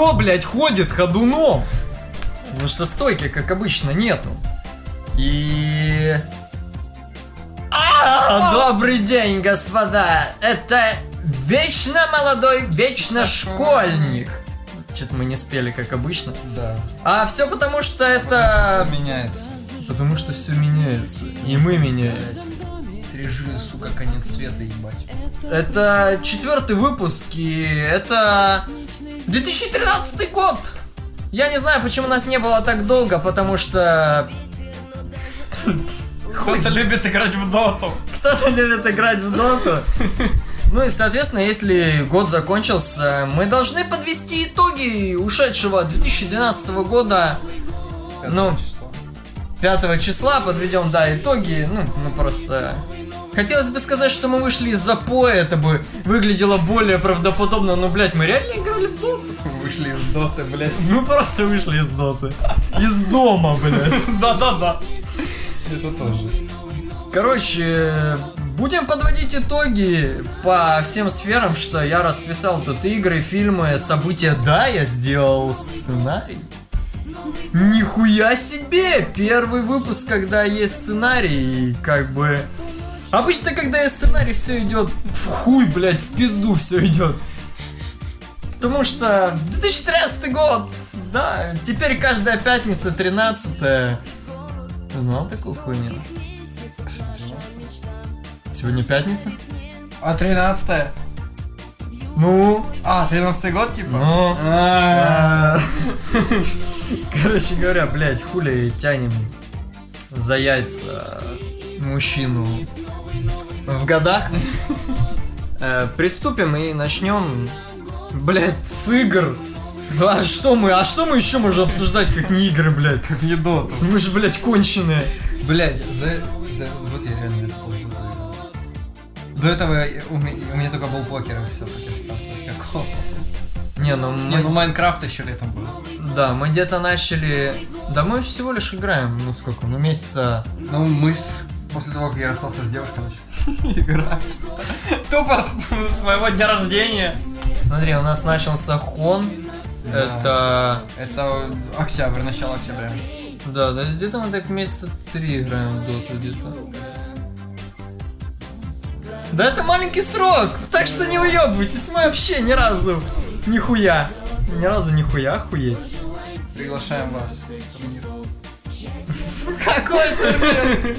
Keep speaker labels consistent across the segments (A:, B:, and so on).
A: все, блядь, ходит ходуном. Потому что стойки, как обычно, нету. И... А, добрый день, господа! Это вечно молодой, вечно школьник. Что-то мы не спели, как обычно.
B: Да.
A: А все потому, что это...
B: Все меняется.
A: Потому что все меняется. И мы меняемся.
B: Жилы, сука, конец света, ебать.
A: Это четвертый выпуск, и это 2013 год. Я не знаю, почему нас не было так долго, потому что
B: Кто-то любит играть в доту.
A: кто-то любит играть в доту. Ну и, соответственно, если год закончился, мы должны подвести итоги ушедшего 2012 года. Ну, 5 числа подведем, да, итоги. Ну, мы просто... Хотелось бы сказать, что мы вышли из запоя, это бы выглядело более правдоподобно, но, блядь, мы реально играли в доту.
B: Вышли из доты, блядь.
A: Мы просто вышли из доты. Из дома, блядь. Да-да-да.
B: Это тоже.
A: Короче, будем подводить итоги по всем сферам, что я расписал тут игры, фильмы, события. Да, я сделал сценарий. Нихуя себе! Первый выпуск, когда есть сценарий, и как бы... Обычно, когда есть сценарий, все идет в хуй, блядь, в пизду все идет. Потому что 2013 год, да, теперь каждая пятница 13 Знал такую хуйню? Сегодня пятница?
B: А 13
A: Ну?
B: А, 13 год, типа?
A: Ну?
B: А.
A: Короче говоря, блядь, хули тянем за яйца мужчину в годах. Э, Приступим и начнем, блядь, с игр. Да, а что мы, а что мы еще можем обсуждать, как не игры, блядь?
B: Как не доту.
A: Мы же, блядь, конченые.
B: Блядь, за, за... Вот я реально играл. До этого я- у меня, у меня только был покер и все, покер остался никакого.
A: Не, ну
B: Не,
A: мы...
B: ну Майнкрафт еще летом был.
A: Да, мы где-то начали... Да мы всего лишь играем, ну сколько, ну месяца...
B: Ну, мы с... после того, как я расстался с девушкой, начали играть. Тупо с, с моего дня рождения.
A: Смотри, у нас начался хон. Это...
B: Это октябрь, начало октября.
A: Да, да, где-то мы так месяца три играем в доту где-то. Да это маленький срок, так что не уебывайтесь, мы вообще ни разу нихуя. Ни разу нихуя, охуеть.
B: Приглашаем вас.
A: Какой турнир?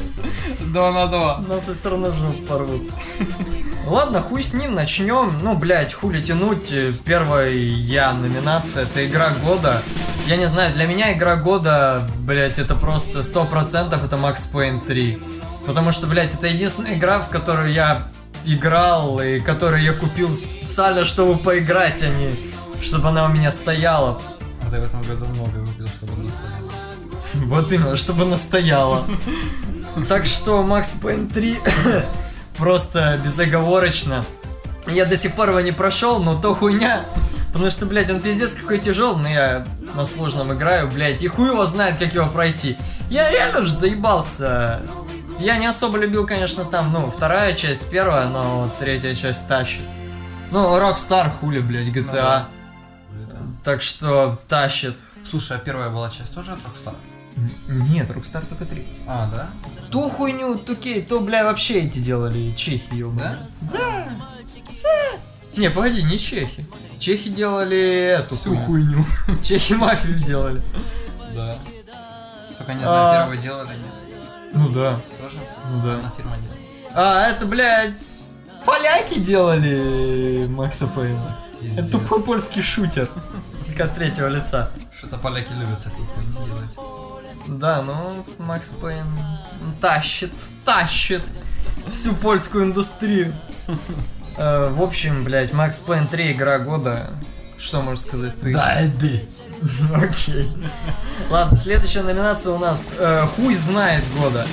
B: Два на два.
A: Но ты все равно жопу порвут. Ладно, хуй с ним, начнем. Ну, блядь, хули тянуть. Первая я номинация, это игра года. Я не знаю, для меня игра года, блядь, это просто 100% это Max Payne 3. Потому что, блядь, это единственная игра, в которую я играл и которую я купил специально, чтобы поиграть, а не чтобы она у меня стояла.
B: А ты в этом году много
A: Вот именно, чтобы настояла. Так что Макс Пейн 3 просто безоговорочно. Я до сих пор его не прошел, но то хуйня. Потому что, блядь, он пиздец какой тяжелый, но я на сложном играю, блядь, и хуй его знает, как его пройти. Я реально уже заебался. Я не особо любил, конечно, там, ну, вторая часть, первая, но третья часть тащит. Ну, Rockstar хули, блядь, GTA.
B: да.
A: Так что тащит.
B: Слушай, а первая была часть тоже от Rockstar?
A: Нет, Rockstar только три.
B: А, да?
A: Ту хуйню, тукей, то, бля, вообще эти делали, чехи, ёбаные.
B: Да?
A: Не, погоди, не чехи. Чехи делали эту
B: Всю
A: хуйню. Чехи мафию делали.
B: Да. Только не
A: А.
B: знаю, первую делали, нет?
A: Ну да,
B: Тоже?
A: ну да.
B: Одна фирма делала.
A: А, это, блядь, поляки делали Макса Пейна. Это тупой польский шутер. Только от третьего лица.
B: Что-то поляки любят всякую.
A: Да, ну, Макс Пейн тащит, тащит всю польскую индустрию. Э, В общем, блядь, Макс Пейн 3 игра года. Что можешь сказать ты?
B: Дайби.
A: Окей. Ладно, следующая номинация у нас э, Хуй знает года.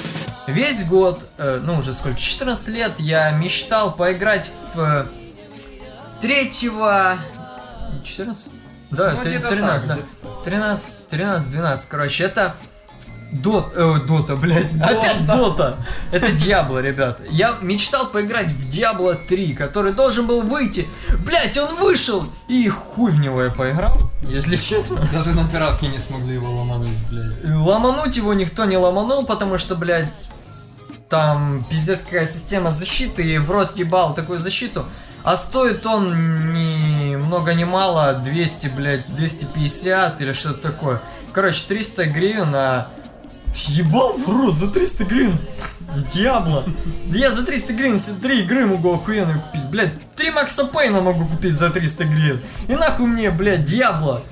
A: Весь год, э, ну уже сколько, 14 лет я мечтал поиграть в э, третьего... 14? Да,
B: Ну,
A: три-
B: где-то
A: 13,
B: так,
A: да. 13, 13, 12, короче, это Дот, э, Дота, блядь, опять Дота. Это Диабло, ребята. Я мечтал поиграть в Диабло 3, который должен был выйти. Блядь, он вышел! И хуй в него я поиграл, если честно.
B: Даже на пиратке не смогли его ломануть, блядь.
A: Ломануть его никто не ломанул, потому что, блядь, там пиздец какая система защиты, и в рот ебал такую защиту. А стоит он ни много ни мало 200, блядь, 250 или что-то такое. Короче, 300 гривен, а... Ебал в рот за 300 гривен. Диабло. Да я за 300 гривен 3 игры могу охуенно купить. Блядь, 3 Макса Пейна могу купить за 300 гривен. И нахуй мне, блядь, Диабло.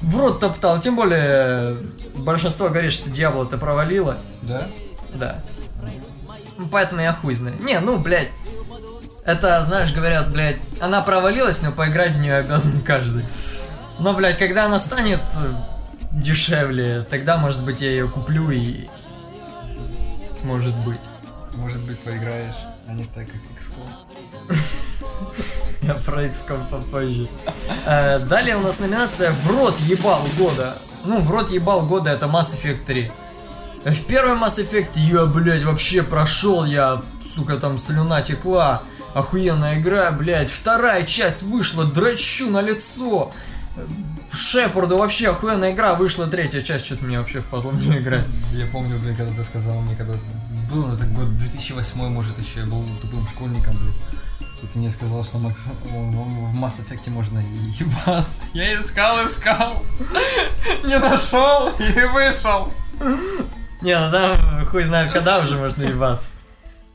A: В рот топтал. Тем более, большинство говорит, что Диабло-то провалилось.
B: Да?
A: Да. Ну, Поэтому я хуй знаю. Не, ну, блядь. Это, знаешь, говорят, блядь, она провалилась, но поиграть в нее обязан каждый. Но, блядь, когда она станет э, дешевле, тогда, может быть, я ее куплю и... Может быть.
B: Может быть, поиграешь, а не так, как XCOM.
A: Я про XCOM попозже. Э, Далее у нас номинация «В рот ебал года». Ну, «В рот ебал года» это Mass Effect 3. В первый Mass Effect я, блядь, вообще прошел, я, сука, там слюна текла. Охуенная игра, блядь. Вторая часть вышла, дрочу на лицо. В Шепарду вообще охуенная игра, вышла третья часть, что-то мне вообще впадло в нее играть.
B: Я помню, блядь, когда ты сказал мне, когда был это год 2008, может, еще я был тупым школьником, блядь. И ты мне сказал, что Макс, в Mass Effect можно ебаться. Я искал, искал, не нашел и вышел.
A: Не, ну там хуй знает, когда уже можно ебаться.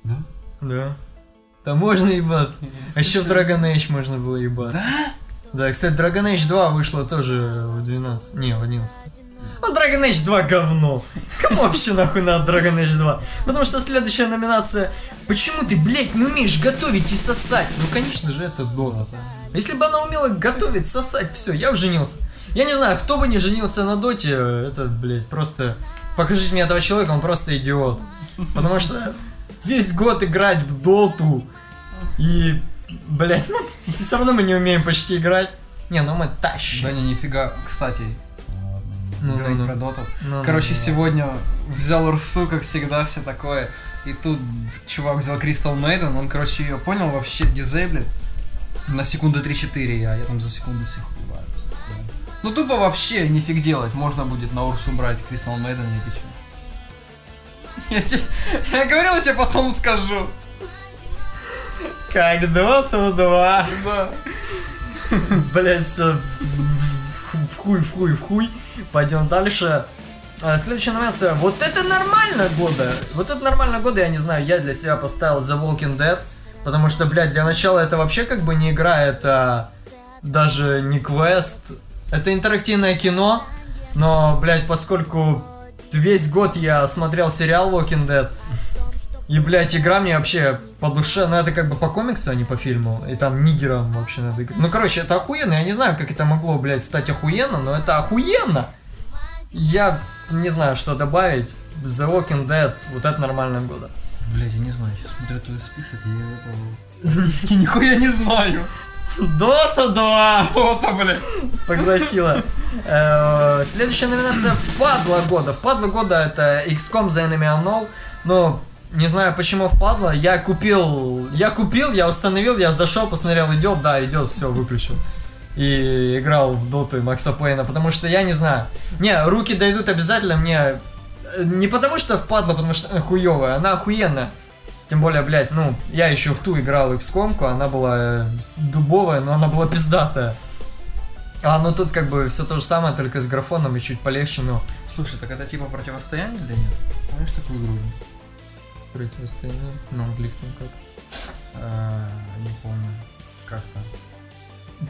B: Да?
A: Да. Там можно ебаться. А еще в Dragon Age можно было ебаться.
B: Да?
A: Да, кстати, Dragon Age 2 вышло тоже в 12. Не, в 11. Ну, Dragon Age 2 говно. Кому вообще нахуй надо Dragon Age 2? Потому что следующая номинация Почему ты, блядь, не умеешь готовить и сосать? Ну, конечно же, это Дота. Если бы она умела готовить, сосать, все, я бы женился. Я не знаю, кто бы не женился на Доте, это, блядь, просто... Покажите мне этого человека, он просто идиот. Потому что весь год играть в Доту и, блядь, ну, все равно мы не умеем почти играть. Не, ну мы тащим.
B: Да не, нифига. Кстати,
A: Ну,
B: говорить
A: ну, ну.
B: про доту.
A: Ну,
B: Короче,
A: ну, ну.
B: сегодня взял Урсу, как всегда, все такое. И тут чувак взял Crystal Maiden, он, короче, ее понял, вообще дизейблит. На секунду 3-4 я, я там за секунду всех убиваю. Ну тупо вообще нифиг делать, можно будет на Урсу брать Crystal Maiden эпично. Я, тебе, я говорил, я тебе потом скажу.
A: Как Доту 2.
B: Да.
A: Блять, все. В хуй, в хуй, в хуй. Пойдем дальше. А, Следующая номинация. Вот это нормально года. Вот это нормально года, я не знаю, я для себя поставил The Walking Dead. Потому что, блядь, для начала это вообще как бы не игра, это даже не квест. Это интерактивное кино. Но, блядь, поскольку весь год я смотрел сериал Walking Dead, и, блядь, игра мне вообще по душе, ну это как бы по комиксу, а не по фильму. И там нигерам вообще надо играть. Ну, короче, это охуенно. Я не знаю, как это могло, блядь, стать охуенно, но это охуенно. Я не знаю, что добавить. The Walking Dead, вот это нормальное года.
B: Блять, я не знаю, сейчас смотрю твой список, и я этого... Нихуя не знаю.
A: Дота 2!
B: Кто-то, блядь.
A: Поглотила. Э, Следующая номинация «Впадло года». «Впадло года» это XCOM The Enemy Unknown. Но не знаю, почему впадло. Я купил, я купил, я установил, я зашел, посмотрел, идет, да, идет, все, выключил. И играл в доты Макса Пейна, потому что я не знаю. Не, руки дойдут обязательно мне. э, Не потому что впадло, потому что она хуевая, она охуенная. Тем более, блядь, ну, я еще в ту играл XCOM, она была э, дубовая, но она была пиздатая. А, ну тут как бы все то же самое, только с графоном и чуть полегче, но...
B: Слушай, так это типа противостояние или нет? Знаешь такую игру?
A: Противостояние на английском как?
B: А, не помню. Как там?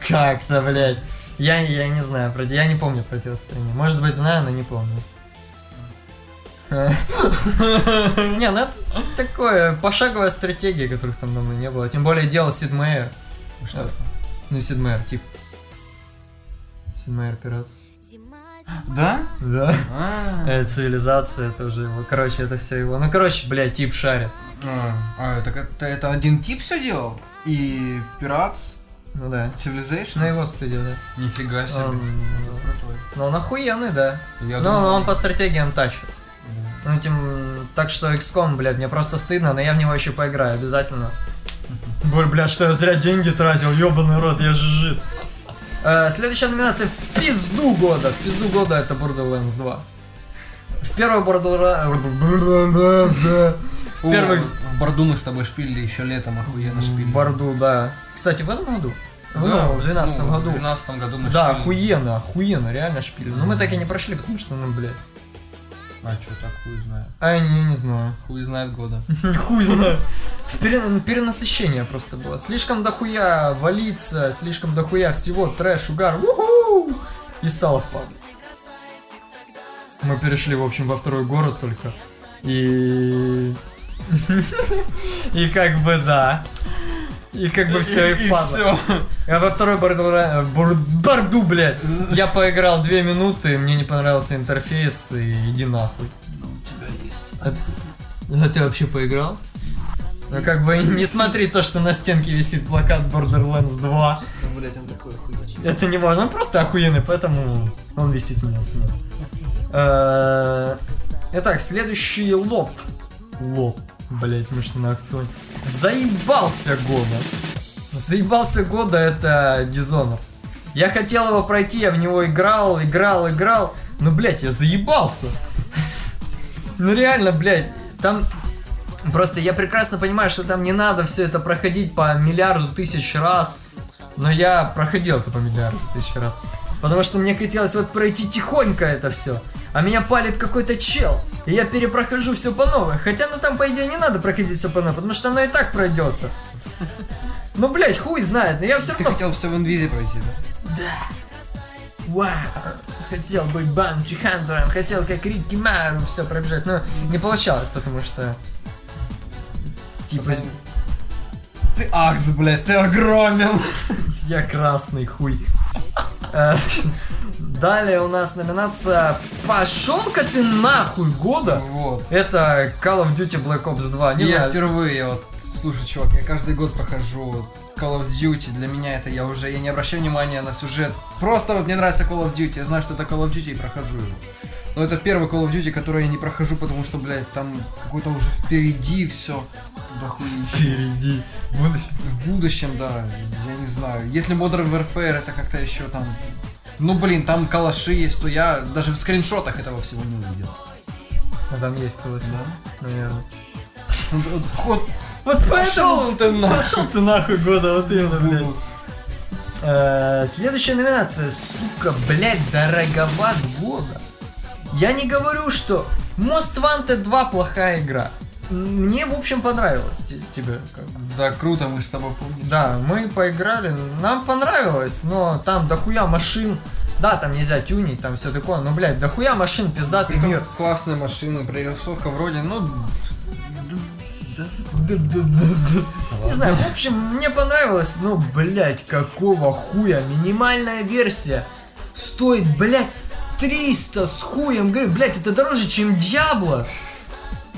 A: Как-то, блядь. Я, я не знаю, я не помню противостояние. Может быть, знаю, но не помню. Не, ну это такое пошаговая стратегия, которых там давно не было. Тем более делал Сид Мейер.
B: Что это?
A: Ну, Сид Мейер, тип. Сид Мейер пиратс.
B: Да?
A: Да.
B: А,
A: Э, Цивилизация, это уже его. Короче, это все его. Ну, короче, блядь, тип шарит.
B: а, а, так это, это один тип все делал? И пират,
A: Ну да.
B: Civilization?
A: На его студию, да.
B: Нифига себе.
A: Он. Ну, он охуенный, да.
B: Я
A: Но
B: думал-
A: он по стратегиям тащит.
B: Да.
A: Ну, тем, так что XCOM, блядь, мне просто стыдно, но я в него еще поиграю обязательно. Боль, блядь, что я зря деньги тратил, ебаный рот, я же жид. Э, следующая номинация в пизду года. В пизду года это Borderlands 2. В первый Borderlands... Первый-
B: В Борду мы с тобой шпилили еще летом, охуенно шпилили.
A: В Борду, да. Кстати, в этом году?
B: Да,
A: Ну, в 12
B: ну,
A: году.
B: В 12 году мы
A: Да,
B: шпилили.
A: охуенно, охуенно, реально шпили. Но мы так и не прошли, потому что, ну, блядь.
B: А что так хуй знает.
A: А, я не, не знаю.
B: Хуй знает года.
A: Хуй знаю. Пере- перенасыщение просто было. Слишком дохуя валиться, слишком дохуя всего, трэш, угар, уху! И стало впадло. Мы перешли, в общем, во второй город только. И... И как бы да. И как бы все и, впадло. А во второй Бордура- Бор- Борду, блядь, я поиграл две минуты, мне не понравился интерфейс, и иди нахуй.
B: Ну, у тебя есть.
A: А ты вообще поиграл? Ну как бы не смотри то, что на стенке висит плакат Borderlands 2.
B: Ну, блядь, он такой охуенный.
A: Это не можно, он просто охуенный, поэтому он висит у меня с ним. Э, Итак, следующий лот. Лот. Блять, мы на акционе. Заебался года. Заебался года это Dishonored. Я хотел его пройти, я в него играл, играл, играл. Но, блядь, я заебался. Ну реально, блядь, там Просто я прекрасно понимаю, что там не надо все это проходить по миллиарду тысяч раз. Но я проходил это по миллиарду тысяч раз. Потому что мне хотелось вот пройти тихонько это все. А меня палит какой-то чел. И я перепрохожу все по новой. Хотя, ну там, по идее, не надо проходить все по новой, потому что оно и так пройдется. Ну, блядь, хуй знает, но я все
B: Ты
A: равно...
B: хотел все в инвизе пройти, да?
A: Да. Вау. Хотел быть банчи хантером, хотел как Рикки Мару все пробежать, но не получалось, потому что... Типа,
B: Ты акс, блядь, ты огромен.
A: Я красный хуй. Далее у нас номинация «Пошел-ка ты нахуй года».
B: Вот.
A: Это Call of Duty Black Ops 2. Не
B: я
A: знаю,
B: впервые, я вот, слушай, чувак, я каждый год прохожу Call of Duty, для меня это я уже, я не обращаю внимания на сюжет. Просто вот мне нравится Call of Duty, я знаю, что это Call of Duty и прохожу его. Но это первый Call of Duty, который я не прохожу, потому что, блядь, там какой-то уже впереди все. Дохуище.
A: впереди. Будущее.
B: В будущем, да, я не знаю. Если Modern Warfare это как-то еще там... Ну, блин, там калаши есть, то я даже в скриншотах этого всего не увидел.
A: А там есть кого-то, да? Наверное.
B: Ну, вот.
A: Вот
B: Пошел ты нахуй.
A: Пошел ты нахуй года, вот именно, блядь. Э, Следующая номинация, сука, блядь, дороговат года. Я не говорю, что Most Wanted 2 плохая игра. Мне, в общем, понравилось те- тебе.
B: Да, круто, мы с тобой помним.
A: Да, мы поиграли, нам понравилось, но там дохуя машин. Да, там нельзя тюнить, там все такое, но, блядь, дохуя машин, пиздатый
B: Притом
A: мир.
B: Классная машина, прорисовка вроде, ну...
A: Не знаю, в общем, мне понравилось, но, блядь, какого хуя? Минимальная версия стоит, блядь, 300 с хуем. Говорю, блядь, это дороже, чем Диабло.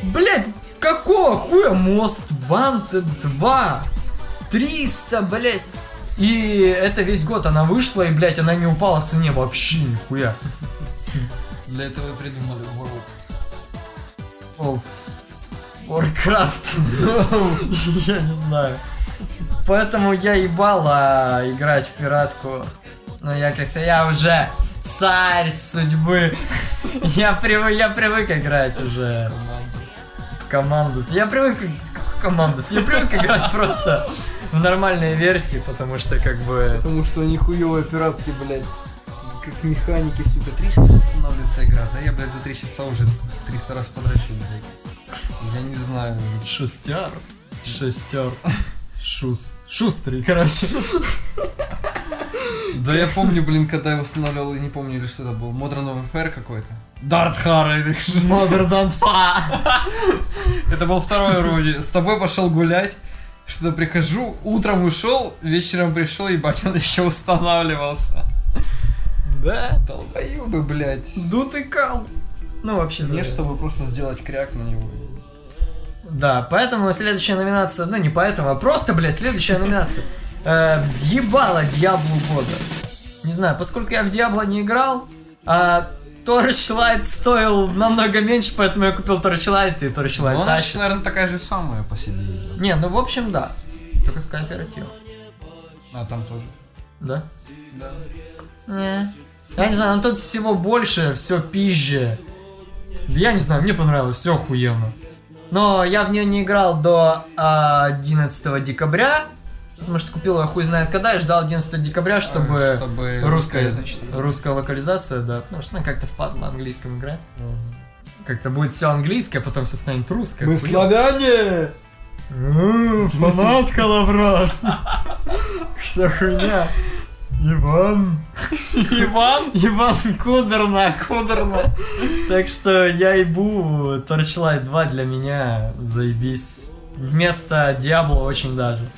A: Блядь, какого хуя Most Wanted 2? 300, блядь. И это весь год она вышла, и, блядь, она не упала в цене вообще нихуя.
B: Для этого придумали World.
A: Оф. Warcraft. Я не знаю. Поэтому я ебала играть в пиратку. Но я как-то, я уже царь судьбы. Я привык, я привык играть уже в командус. Я привык к командус. Я привык играть просто в нормальной версии, потому что как бы...
B: Потому что они хуевые пиратки, блядь. Как механики, сука. Три часа останавливается игра, да? Я, блядь, за три часа уже 300 раз подрачу, блядь. Я не знаю.
A: Шестер. Шестер. Шус. Шустрый, короче.
B: Да я помню, блин, когда я устанавливал, я не помню, или что это был, Modern Warfare какой-то.
A: Дарт Харри. Mother than.
B: Это был второй вроде. С тобой пошел гулять. Что-то прихожу, утром ушел, вечером пришел, ебать, он еще устанавливался.
A: Да?
B: Долбоебы, блядь.
A: Дутый кал. Ну, вообще,
B: Мне,
A: да.
B: чтобы просто сделать кряк на него.
A: Да, поэтому следующая номинация, ну не поэтому, а просто, блядь, следующая номинация. Э, взъебала Диаблу года. Не знаю, поскольку я в Диабло не играл, а Torchlight стоил намного меньше, поэтому я купил Torchlight и Torchlight
B: Ну, она, наверное, такая же самая по себе.
A: Не, ну в общем, да. Только с кооперативом.
B: А там тоже.
A: Да?
B: Да.
A: Не. Я не знаю, ну тут всего больше, все пизже. Да я не знаю, мне понравилось, все охуенно. Но я в нее не играл до а, 11 декабря, потому что купил ее хуй знает когда, и ждал 11 декабря, чтобы,
B: чтобы
A: русская, русская локализация, да, потому что она как-то впад на английском играть. Как-то будет все английское, а потом все станет русское.
B: Мы славяне!
A: Фанатка, лаврат. Вся хуйня. Иван.
B: Иван?
A: Иван Кудерна, Кудерна. Так что я ебу Torchlight 2 для меня, заебись. Вместо Диабло очень даже.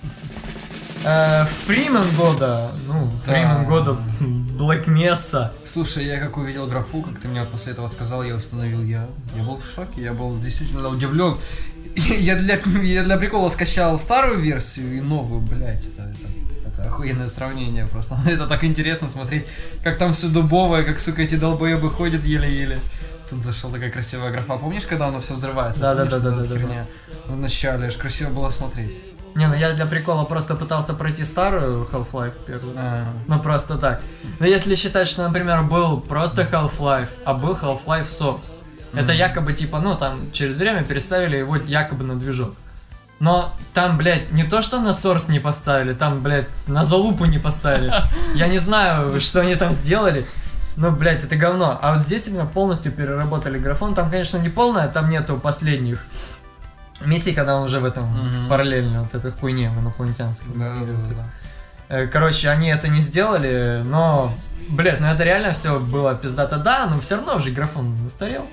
A: Э, Фримен года, ну, Фримен
B: Да.
A: года, Black Mesa.
B: Слушай, я как увидел графу, как ты мне после этого сказал, я установил я. Я был в шоке, я был действительно удивлен. Я для, я для прикола скачал старую версию и новую, блять, это, это, это охуенное сравнение просто. Это так интересно смотреть, как там все дубовое, как, сука, эти долбоебы ходят еле-еле. Тут зашел такая красивая графа. Помнишь, когда оно все взрывается?
A: Да, да, да, да, да, да?
B: В начале, аж красиво было смотреть.
A: Не, ну я для прикола просто пытался пройти старую Half-Life первую.
B: А,
A: Ну просто так. Но если считать, что, например, был просто Half-Life, а был Half-Life Source, это якобы типа, ну там через время переставили его якобы на движок. Но там, блядь, не то, что на Source не поставили, там, блядь, на залупу не поставили. Я не знаю, что они там сделали. Ну, блядь, это говно. А вот здесь именно полностью переработали графон. Там, конечно, не полное, там нету последних миссий, когда он уже в этом,
B: Мгм.
A: в параллельно вот этой хуйне, в инопланетянском.
B: да,
A: мире,
B: да,
A: вот
B: да.
A: Э, Короче, они это не сделали, но, блядь, ну это реально все было пиздато, да, но все равно уже графон устарел.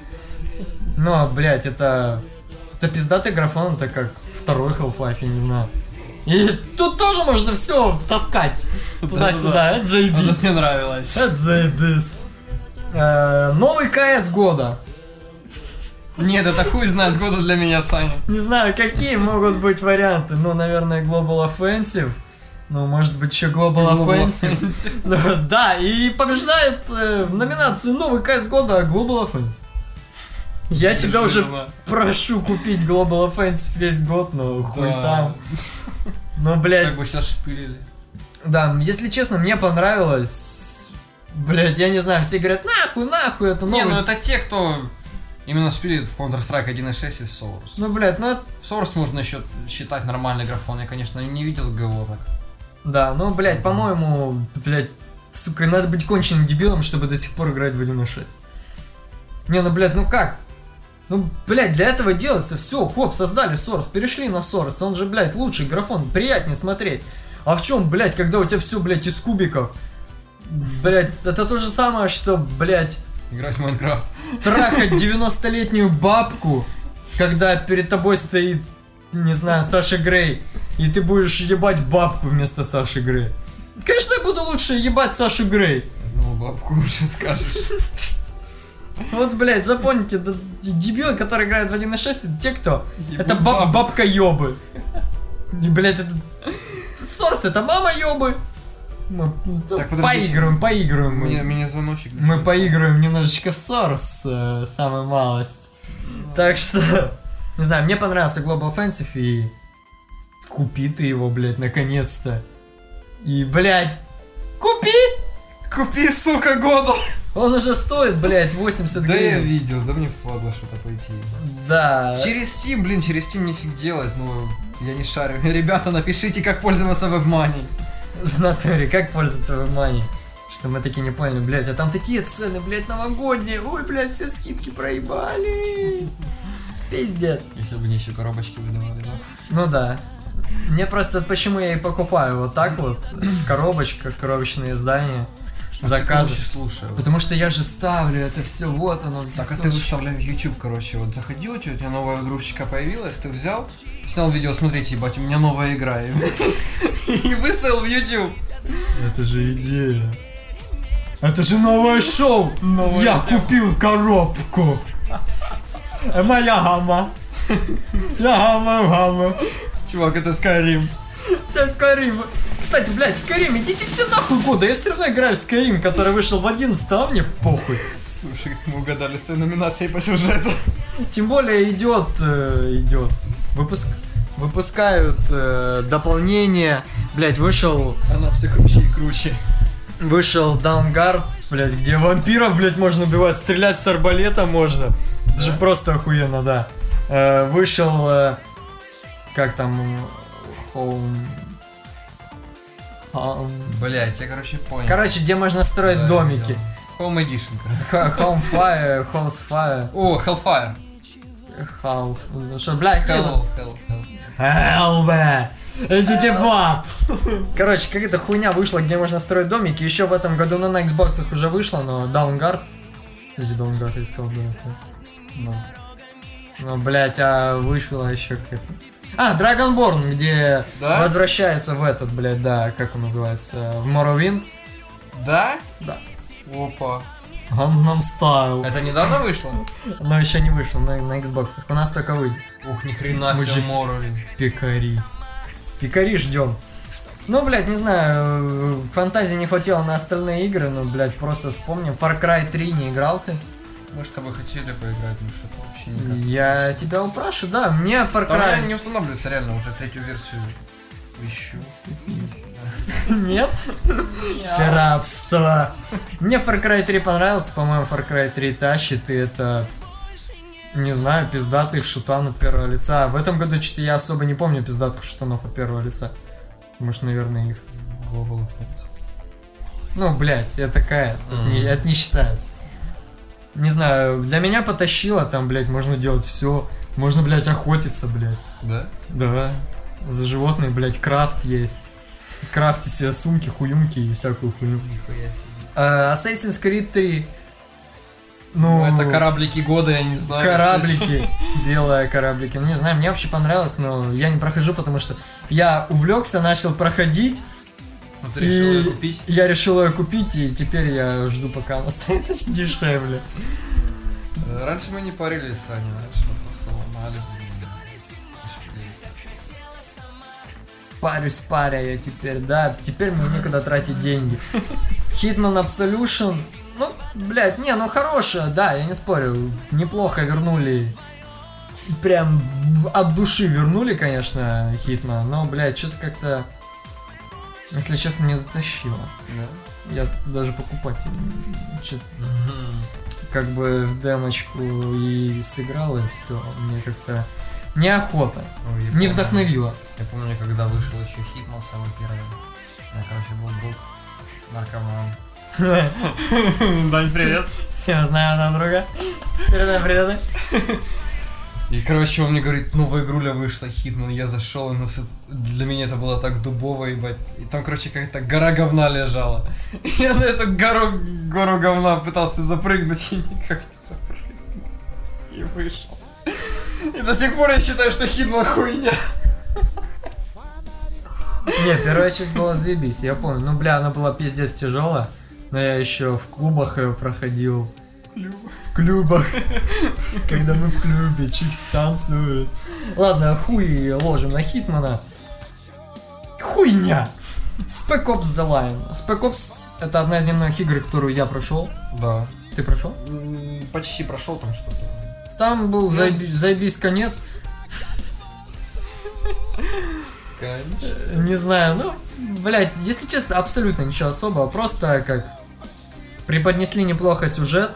A: Но, блядь, это, это пиздатый графон, это как второй Half-Life, я не знаю. И тут тоже можно все таскать туда-сюда, это заебись.
B: это мне нравилось.
A: Это заебись. Э, Новый КС года.
B: Нет, это хуй знает года для меня, Саня.
A: Не знаю, какие могут быть варианты. Ну, наверное, Global Offensive. Ну, может быть, еще Global, Offensive. Ну, Да, и побеждает э, в номинации новый КС года Global Offensive. Я тебя уже прошу купить Global Offensive весь год, но хуй
B: Да.
A: там. Ну, блядь,
B: Как бы сейчас шпилили.
A: да, если честно, мне понравилось. Блядь, я не знаю, все говорят, нахуй, нахуй, это
B: Не,
A: новый.
B: ну это те, кто именно шпилит в Counter-Strike 1.6 и в Source.
A: Ну, блядь, ну
B: Source можно еще считать нормальный графон. Я, конечно, не видел ГО так.
A: Да, ну, блядь, по-моему, блядь, сука, надо быть конченным дебилом, чтобы до сих пор играть в 1.6. Не, ну, блядь, ну как? Ну, блядь, для этого делается все, хоп, создали Source, перешли на Source, он же, блядь, лучший графон, приятнее смотреть. А в чем, блядь, когда у тебя все, блядь, из кубиков? Блядь, это то же самое, что, блядь,
B: Играть в Майнкрафт.
A: трахать 90-летнюю бабку, когда перед тобой стоит, не знаю, Саша Грей, и ты будешь ебать бабку вместо Саши Грей. Конечно, я буду лучше ебать Сашу Грей.
B: Ну, бабку уже скажешь.
A: Вот, блядь, запомните, да, дебилы, которые играют в 1.6, это те, кто... Это
B: Ебут
A: баб,
B: баб.
A: бабка ёбы. Блядь, это... Сорс, это мама ёбы. Мы
B: Так,
A: поиграем мы.
B: Мне, мне звоночек.
A: Мы поиграем немножечко в Source, э, самую малость. Так что, не знаю, мне понравился Global Offensive и купи ты его, блядь, наконец-то. И, блядь, купи!
B: Купи, сука, года!
A: Он уже стоит, блядь, 80
B: Да я
A: гривен.
B: видел, да мне впадло что-то пойти.
A: Да.
B: Через Steam, блин, через Steam нифиг делать, ну, я не шарю. Ребята, напишите, как пользоваться WebMoney.
A: В натуре, как пользоваться WebMoney? Что мы такие не поняли, блядь, а там такие цены, блядь, новогодние. Ой, блядь, все скидки проебали. Пиздец.
B: Если бы мне еще коробочки выдавали, да?
A: Ну да. Мне просто почему я и покупаю вот так вот в коробочках, коробочные издания, заказы.
B: Слушай. вот.
A: Потому что я же ставлю это все, вот оно.
B: Так, а ты выставляй в YouTube, короче, вот заходи, у тебя новая игрушечка появилась, ты взял, снял видео, смотрите, ебать, у меня новая игра. И выставил в YouTube.
A: Это же идея. Это же новое шоу. Я
B: тема.
A: купил коробку. Моя гамма. Я гамма гамма.
B: Чувак, это Skyrim.
A: Тебя Skyrim. Кстати, блядь, Skyrim, идите все нахуй года. Я все равно играю в Skyrim, который вышел в 11 а мне похуй.
B: Слушай, как мы угадали с твоей номинацией по сюжету.
A: Тем более идет, э, идет. Выпуск, выпускают э, дополнение. Блять, вышел,
B: Она все круче и круче.
A: вышел Downguard, блять, где вампиров, блять, можно убивать, стрелять с арбалета можно. Это же
B: Да?
A: просто охуенно, да. Э, вышел, э, как там, Home... Home-
B: Блять, я, короче, понял.
A: Короче, где можно строить
B: Да,
A: домики.
B: Home Edition,
A: Home Fire, House Fire,
B: О, Hellfire.
A: Half. Что, блядь,
B: Hello, hello, hello.
A: Элбе! Идите в ад! Короче, какая-то хуйня вышла, где можно строить домики. Еще в этом году ну, на Xbox уже вышло, но Downguard. Подожди, Downguard я сказал, да. это. Ну. Ну, блять, а вышло еще какая-то. А, Dragonborn, где
B: Да?
A: возвращается в этот, блядь, да, как он называется, в Morrowind.
B: Да?
A: Да.
B: Опа.
A: Gangnam Style.
B: Это недавно вышло?
A: Но еще не вышло на, на Xbox. У нас только вы,
B: Ух, ни хрена
A: Мы
B: себе Morrowind.
A: пикари. Пикари ждем. Ну, блядь, не знаю, фантазии не хватило на остальные игры, но, блядь, просто вспомним. Far Cry 3 не играл ты?
B: Мы с тобой хотели поиграть, ну что-то вообще никак.
A: Я тебя упрашу, да, мне Far Cry...
B: не устанавливается реально уже третью версию. Ищу.
A: Нет? Пиратство. Мне Far Cry 3 понравился, по-моему, Far Cry 3 тащит, и это... Не знаю, пиздатых шутан от первого лица. В этом году что-то я особо не помню пиздатых шутанов от первого лица. Может, наверное, их.
B: Global Effect.
A: Ну, блядь, это КС, это, не, это не считается. Не знаю, для меня потащило, там, блядь, можно делать все. Можно, блядь, охотиться, блядь.
B: Да?
A: Да. За животные, блядь, крафт есть. Крафти себе сумки, хуюмки и всякую хуйню.
B: Нихуя себе.
A: А, Assassin's Creed 3. Ну,
B: Ну, это кораблики года, я не знаю.
A: Кораблики, белые кораблики. Ну, не знаю, мне вообще понравилось, но я не прохожу, потому что я увлекся, начал проходить,
B: Вот решил
A: и
B: её купить.
A: я решил ее купить, и теперь я жду, пока она станет дешевле.
B: Э, Раньше мы не парились с Аней, раньше мы просто ломали.
A: Парюсь, паря я теперь, да, теперь мне некуда тратить деньги. Hitman Absolution, ну, блядь, не, ну хорошая, да, я не спорю, неплохо вернули, прям от души вернули, конечно, Hitman, но, блядь, что-то как-то, если честно, не затащило.
B: Да?
A: Я даже покупать как бы в демочку и сыграл, и все, мне как-то неохота,
B: Ой, я
A: не
B: помню.
A: вдохновило.
B: Я помню, когда вышел еще Хитман самый первый. Меня, короче, был друг наркоман. Дань, привет.
A: Всем знаем друг друга. Передаем привет.
B: И, короче, он мне говорит, новая игруля вышла, Хитман, я зашел, и ну, для меня это было так дубово, ебать. И там, короче, какая-то гора говна лежала. Я на эту гору, гору говна пытался запрыгнуть, и никак не запрыгнул. И вышел. И до сих пор я считаю, что Хитман хуйня.
A: Не, первая часть была заебись, я помню. Ну, бля, она была пиздец тяжелая. Но я еще в клубах ее проходил. В клубах. Когда мы в клубе, чикс танцуют. Ладно, хуй ложим на Хитмана. Хуйня! Spec Ops The Line. Spec Ops это одна из немногих игр, которую я прошел.
B: Да.
A: Ты прошел?
B: Почти прошел там что-то.
A: Там был
B: Я
A: заеби- заебись конец.
B: Конечно.
A: Не знаю, ну, блядь, если честно, абсолютно ничего особого. Просто как преподнесли неплохо сюжет.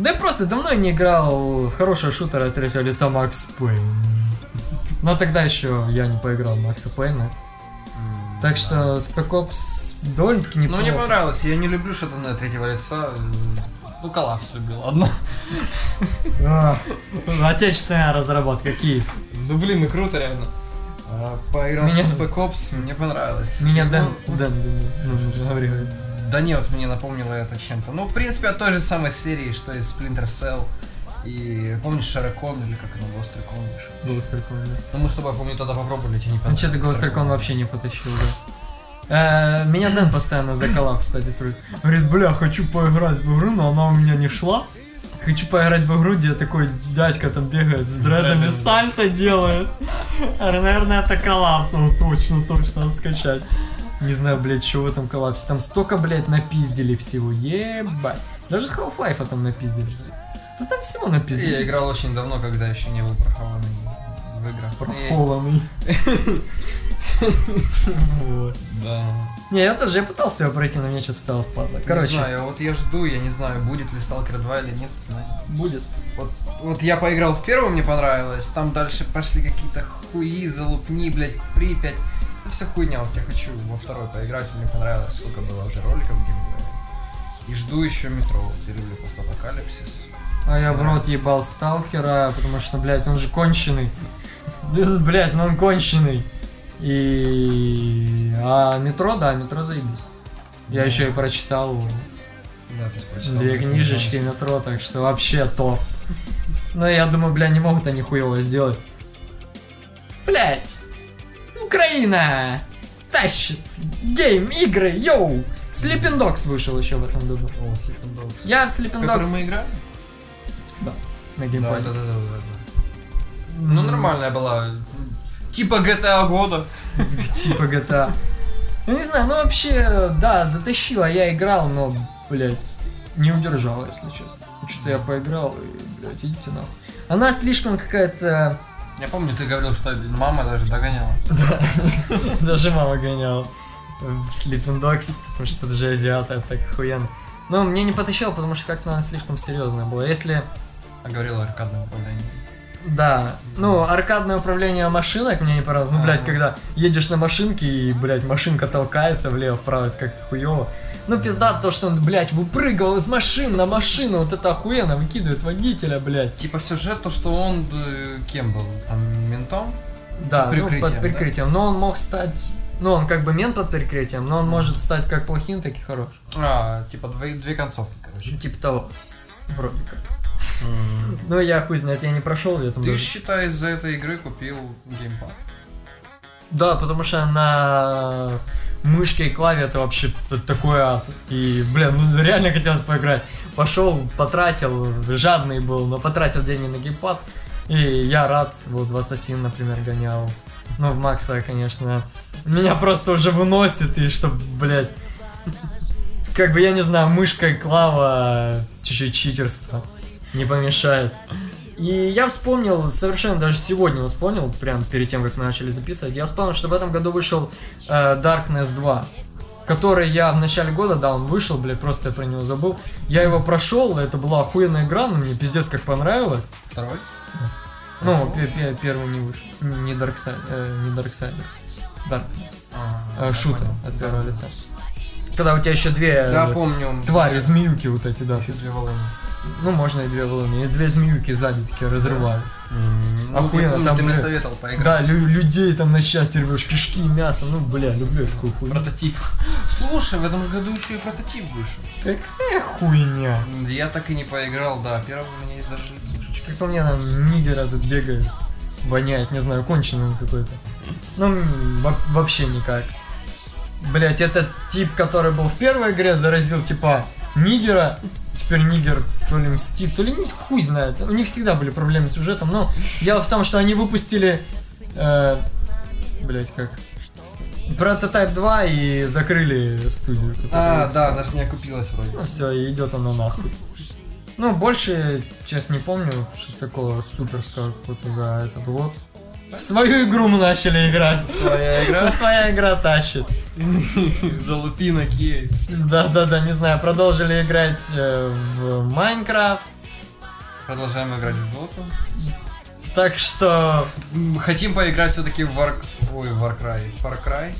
A: Да и просто давно я не играл в хорошего шутера от третьего лица Макс Пейн. Но тогда еще я не поиграл в Макса Пейна. Так что Spec Ops довольно-таки
B: Ну,
A: неплохо.
B: мне понравилось. Я не люблю что-то на третьего лица. Ну, коллапс любил, ладно.
A: А, Отечественная разработка, Киев.
B: Ну, блин, ну круто, реально. А, Поиграл
A: Меня-
B: в Spec Ops, мне понравилось.
A: Меня
B: Ну,
A: Дэн...
B: вот-
A: Дэн, Дэн, ну, ну.
B: Да нет, мне напомнило это чем-то. Ну, в принципе, от той же самой серии, что из Splinter Cell. И помнишь Шаракон или как оно? Ghost Recon,
A: да.
B: Ну, мы с тобой, помню, тогда попробовали, тебе не
A: Ну
B: понравилось.
A: что-то Ghost Recon вообще не потащил, да. Э, Меня Дэн постоянно заколал, кстати, спрашивает. Говорит, бля, хочу поиграть в игру, но она у меня не шла. Хочу поиграть в игру, где такой дядька там бегает с дредами, сальто делает. Наверное, это коллапс, ну, точно, точно, надо скачать. Не знаю, блядь, что в этом коллапсе. Там столько, блядь, напиздили всего, ебать. Даже с Half-Life там напиздили. Да там всего
B: Я
A: напиздили.
B: играл очень давно, когда еще не был прохованный в играх.
A: Прохованный. Вот.
B: Да.
A: Не, я тоже я пытался его пройти, но мне что-то стало впадло.
B: не
A: Короче,
B: знаю, вот я жду, я не знаю, будет ли Stalker 2 или нет, знаю.
A: будет.
B: Вот, вот я поиграл в первую, мне понравилось, там дальше пошли какие-то хуи, залупни, блядь, Припять. Это вся хуйня, вот я хочу во второй поиграть, мне понравилось, сколько было уже роликов геймплея. И жду еще метро, вот я люблю постапокалипсис.
A: А я в рот ебал сталкера, потому что, блядь, он же конченый. Блядь, ну он конченый. И... А метро, да, метро заебись. Я еще и прочитал
B: Да, прочитал.
A: две книжечки метро, так что вообще топ. Но я думаю, бля, не могут они хуево сделать. Блять! Украина! Тащит! Game, игры, йоу! Sleeping Dogs вышел еще в этом году.
B: О, Sleeping Dogs.
A: Я в Sleeping
B: Который
A: Dogs
B: мы играли?
A: на
B: Да,
A: геймпаде.
B: да, да, да, да, да. Ну, нормальная была. Типа GTA года.
A: Типа GTA. Ну не знаю, ну вообще, да, затащила, я играл, но, блядь, не удержал, если честно. Что-то я поиграл и, блядь, идите нахуй. Она слишком какая-то...
B: Я помню, ты говорил, что мама даже догоняла.
A: Даже мама гоняла в Sleeping Dogs, потому что это же азиаты, это так охуенно. Но мне не потащило, потому что как-то она слишком серьезная была. Если,
B: А говорила аркадное управление.
A: да, ну, аркадное управление машинок мне не понравилось. Ну, блядь,
B: Ага.
A: когда едешь на машинке и, блядь, машинка толкается влево-вправо, это как-то хуево. Ну, пизда то, что он, блядь, выпрыгивал из машины на машину, вот это охуенно, выкидывает водителя, блядь.
B: Типа сюжет, то, что он э, кем был? Там, ментом?
A: Да,
B: Под
A: ну,
B: прикрытием,
A: под
B: да?
A: прикрытием. Но он мог стать, ну, он как бы мент под прикрытием, но он может стать как плохим, так и хорошим.
B: А, типа две, две концовки, короче.
A: Типа того. Вроде как. Ну, я хуй знает, я не прошел, я там
B: Ты,
A: даже-
B: считай, из-за этой игры купил геймпад.
A: Да, потому что на мышке и клаве это вообще такой ад. И, блин, ну реально хотелось поиграть. Пошел, потратил, жадный был, но потратил деньги на геймпад. И я рад, вот в Ассасин, например, гонял. Ну, в Макса, конечно, меня просто уже выносит, и чтоб, блядь, как бы, я не знаю, мышка и клава, чуть-чуть читерство не помешает. И я вспомнил, совершенно даже сегодня вспомнил, прям перед тем, как мы начали записывать, я вспомнил, что в этом году вышел э, Darkness 2, который я в начале года, да, он вышел, блядь, просто я про него забыл. Я его прошел, это была охуенная игра, но мне пиздец как понравилось.
B: Второй?
A: Ну, пе- пе- первый не вышел, не Darkside, э, не Darksiders, Darkness.
B: А,
A: Э, шутер
B: понял.
A: от первого
B: да,
A: лица. Когда у тебя еще две
B: Да, помню.
A: твари, змеюки вот эти, да.
B: Еще две волны.
A: Ну, можно и две волны, и две змеюки сзади такие разрывают.
B: Ну,
A: Охуенно,
B: помню,
A: там,
B: ты мне советовал поиграть.
A: Да, лю- людей там на части рвешь, кишки, мясо, ну, бля, люблю такую хуйню.
B: Прототип. Слушай, в этом году еще и прототип вышел.
A: Такая хуйня.
B: Я так и не поиграл, да. Первый у меня есть даже лицушечка.
A: Как по мне, там нигера тут бегает, воняет, не знаю, конченый он какой-то. Ну, вообще никак. Блять, этот тип, который был в первой игре, заразил типа нигера. Теперь нигер то ли мстит, то ли не хуй знает. У них всегда были проблемы с сюжетом, но дело в том, что они выпустили... Э, блять, как? Прототайп 2 и закрыли студию.
B: А, да, она же не окупилась вроде.
A: Ну все, и идет она нахуй. Ну, больше, честно, не помню, что такого суперского какого-то за этот год. В свою игру мы начали играть.
B: Своя игра?
A: Своя игра тащит.
B: Залупи на кей.
A: Да-да-да, не знаю, продолжили играть э, в Майнкрафт.
B: Продолжаем играть в доту.
A: Так что
B: Хотим поиграть все-таки в War... Ой, Far Cry. Far Cry.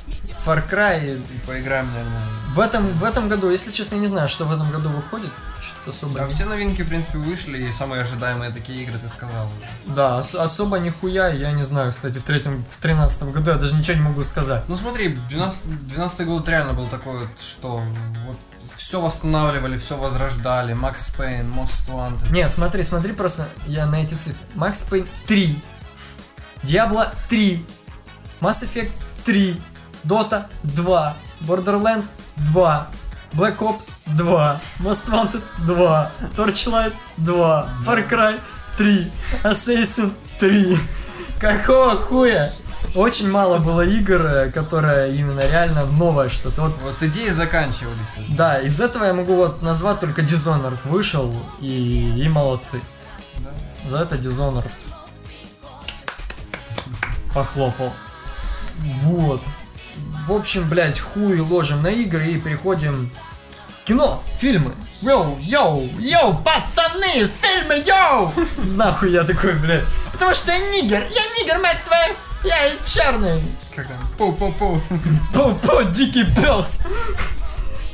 A: Far Cry
B: И поиграем, наверное.
A: в этом, в этом году, если честно, я не знаю, что в этом году выходит. Что-то особо...
B: Да, все новинки, в принципе, вышли, и самые ожидаемые такие игры ты сказал уже.
A: Да, ос- особо нихуя, я не знаю, кстати, в третьем, в тринадцатом году я даже ничего не могу сказать.
B: Ну смотри, 12, 12 год реально был такой вот, что вот все восстанавливали, все возрождали. Макс Пейн, Most Wanted.
A: Не, смотри, смотри просто, я на эти цифры. Max Payne 3, Diablo 3, Mass Effect 3, Dota 2, Borderlands 2, Black Ops 2, Most Wanted 2, Torchlight 2, Far Cry 3, Assassin 3. Какого хуя? Очень мало было игр, э, которые именно реально новое что-то. Вот,
B: Вот идеи заканчивались.
A: да, из этого я могу вот назвать только Dishonored вышел, и, и молодцы.
B: Да.
A: За это Dishonored похлопал. Вот. В общем, блядь, хуй ложим на игры и переходим кино, фильмы. Йоу, йоу, йоу, пацаны, фильмы, йоу! Нахуй я такой, блядь. Потому что я нигер, я нигер, мать твою! Я черный.
B: Как там? Пу-пу-пу.
A: Пу-пу, дикий пес.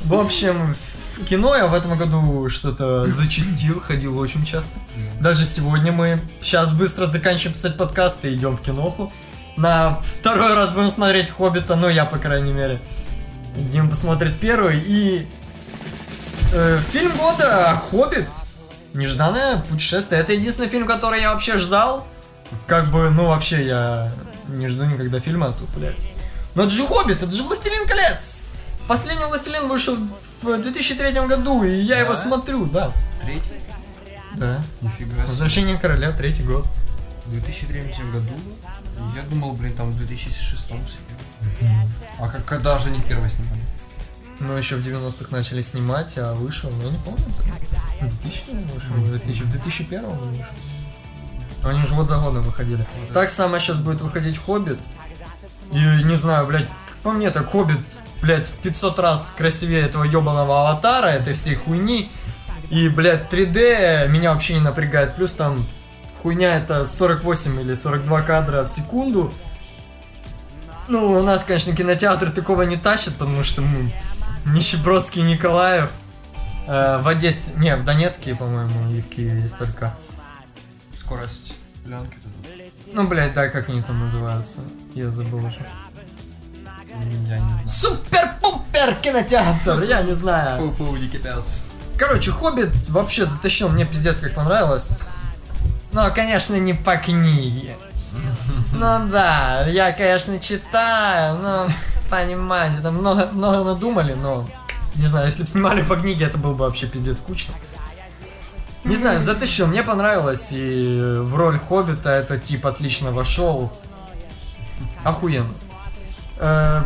A: В общем, в кино я в этом году что-то зачистил, ходил очень часто. Даже сегодня мы сейчас быстро заканчиваем писать подкаст и идем в киноху. На второй раз будем смотреть Хоббита, ну я, по крайней мере. Дим посмотрит первый и... э, фильм года Хоббит. Нежданное путешествие. Это единственный фильм, который я вообще ждал. Как бы, ну вообще я не жду никогда фильма, а тут, блядь. Но это же Хоббит, это же Властелин колец. Последний Властелин вышел в 2003 году, и я его
B: Да?
A: смотрю, да.
B: Третий?
A: Да.
B: Нифига себе.
A: Возвращение короля, третий год.
B: В 2003 году? Я думал, блин, там в 2006 сидел. А как, когда же они первые снимали?
A: Ну, еще в 90-х начали снимать, а вышел, ну, я не помню. там, В 2000 наверное, вышел, в 2000, в 2001 он Они уже год за годом выходили. Так само сейчас будет выходить Хоббит. И не знаю, блядь, как по мне, так Хоббит, блядь, в 500 раз красивее этого ебаного аватара, этой всей хуйни. И, блядь, 3D меня вообще не напрягает. Плюс там хуйня это 48 или 42 кадра в секунду. Ну, у нас, конечно, кинотеатры такого не тащат, потому что мы Нищебродский Николаев. Э, в Одессе, не, в Донецке, по-моему, и в Киеве есть только.
B: Скорость пленки тут.
A: Ну, блядь, да, как они там называются? Я забыл уже.
B: Я не знаю.
A: Супер-пупер кинотеатр, я не знаю.
B: Пу-пу, дикий пес.
A: Короче, Хоббит вообще затащил, мне пиздец как понравилось. Но, конечно, не по книге. Ну да, я, конечно, читаю, но, понимаете, там много, много надумали, но, не знаю, если бы снимали по книге, это было бы вообще пиздец скучно. Не знаю, затащил, мне понравилось, и в роль Хоббита этот тип отлично вошел. Охуенно. Э,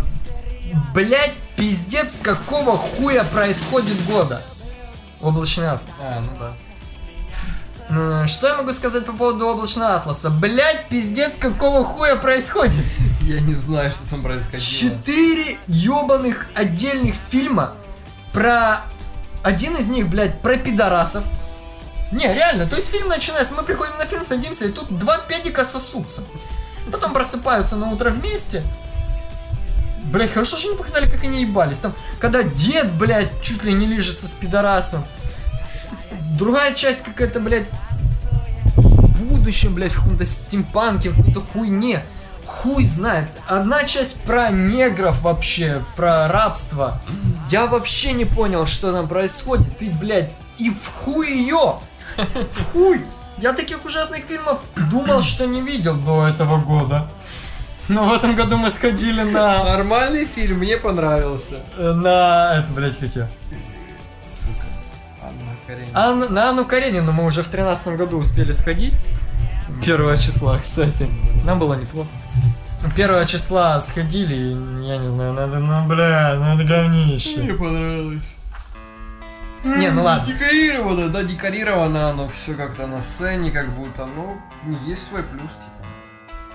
A: Блять, пиздец, какого хуя происходит года? Облачный атлас.
B: А, ну да.
A: Ну, Что я могу сказать по поводу облачного атласа? Блять, пиздец, какого хуя происходит?
B: Я не знаю, что там происходило.
A: Четыре ебаных отдельных фильма про... Один из них, блядь, про пидорасов. Не, реально, то есть фильм начинается, мы приходим на фильм, садимся, и тут два педика сосутся. Потом просыпаются на утро вместе. Блять, хорошо, что не показали, как они ебались. Там, когда дед, блядь, чуть ли не лежится с пидорасом. Другая часть какая-то, блядь, в будущем, блядь, в каком-то стимпанке, в какой-то хуйне. Хуй знает. Одна часть про негров вообще, про рабство. Я вообще не понял, что там происходит. И, блядь, и в хуй ее. В хуй. Я таких ужасных фильмов думал, что не видел до этого года. Но в этом году мы сходили на...
B: Нормальный фильм, мне понравился.
A: э, На... Это, блядь, как я?
B: Сука. Анна Каренина.
A: А на, Анну Каренину мы уже в тринадцатом году успели сходить. Первого числа, кстати. Нам было неплохо. Первого числа сходили, и, я не знаю, надо, ну, бля, это говнище.
B: Мне понравилось.
A: Не, ну ладно.
B: Декорировано, да, декорировано оно все как-то на сцене, как будто, ну, есть свой плюс, типа.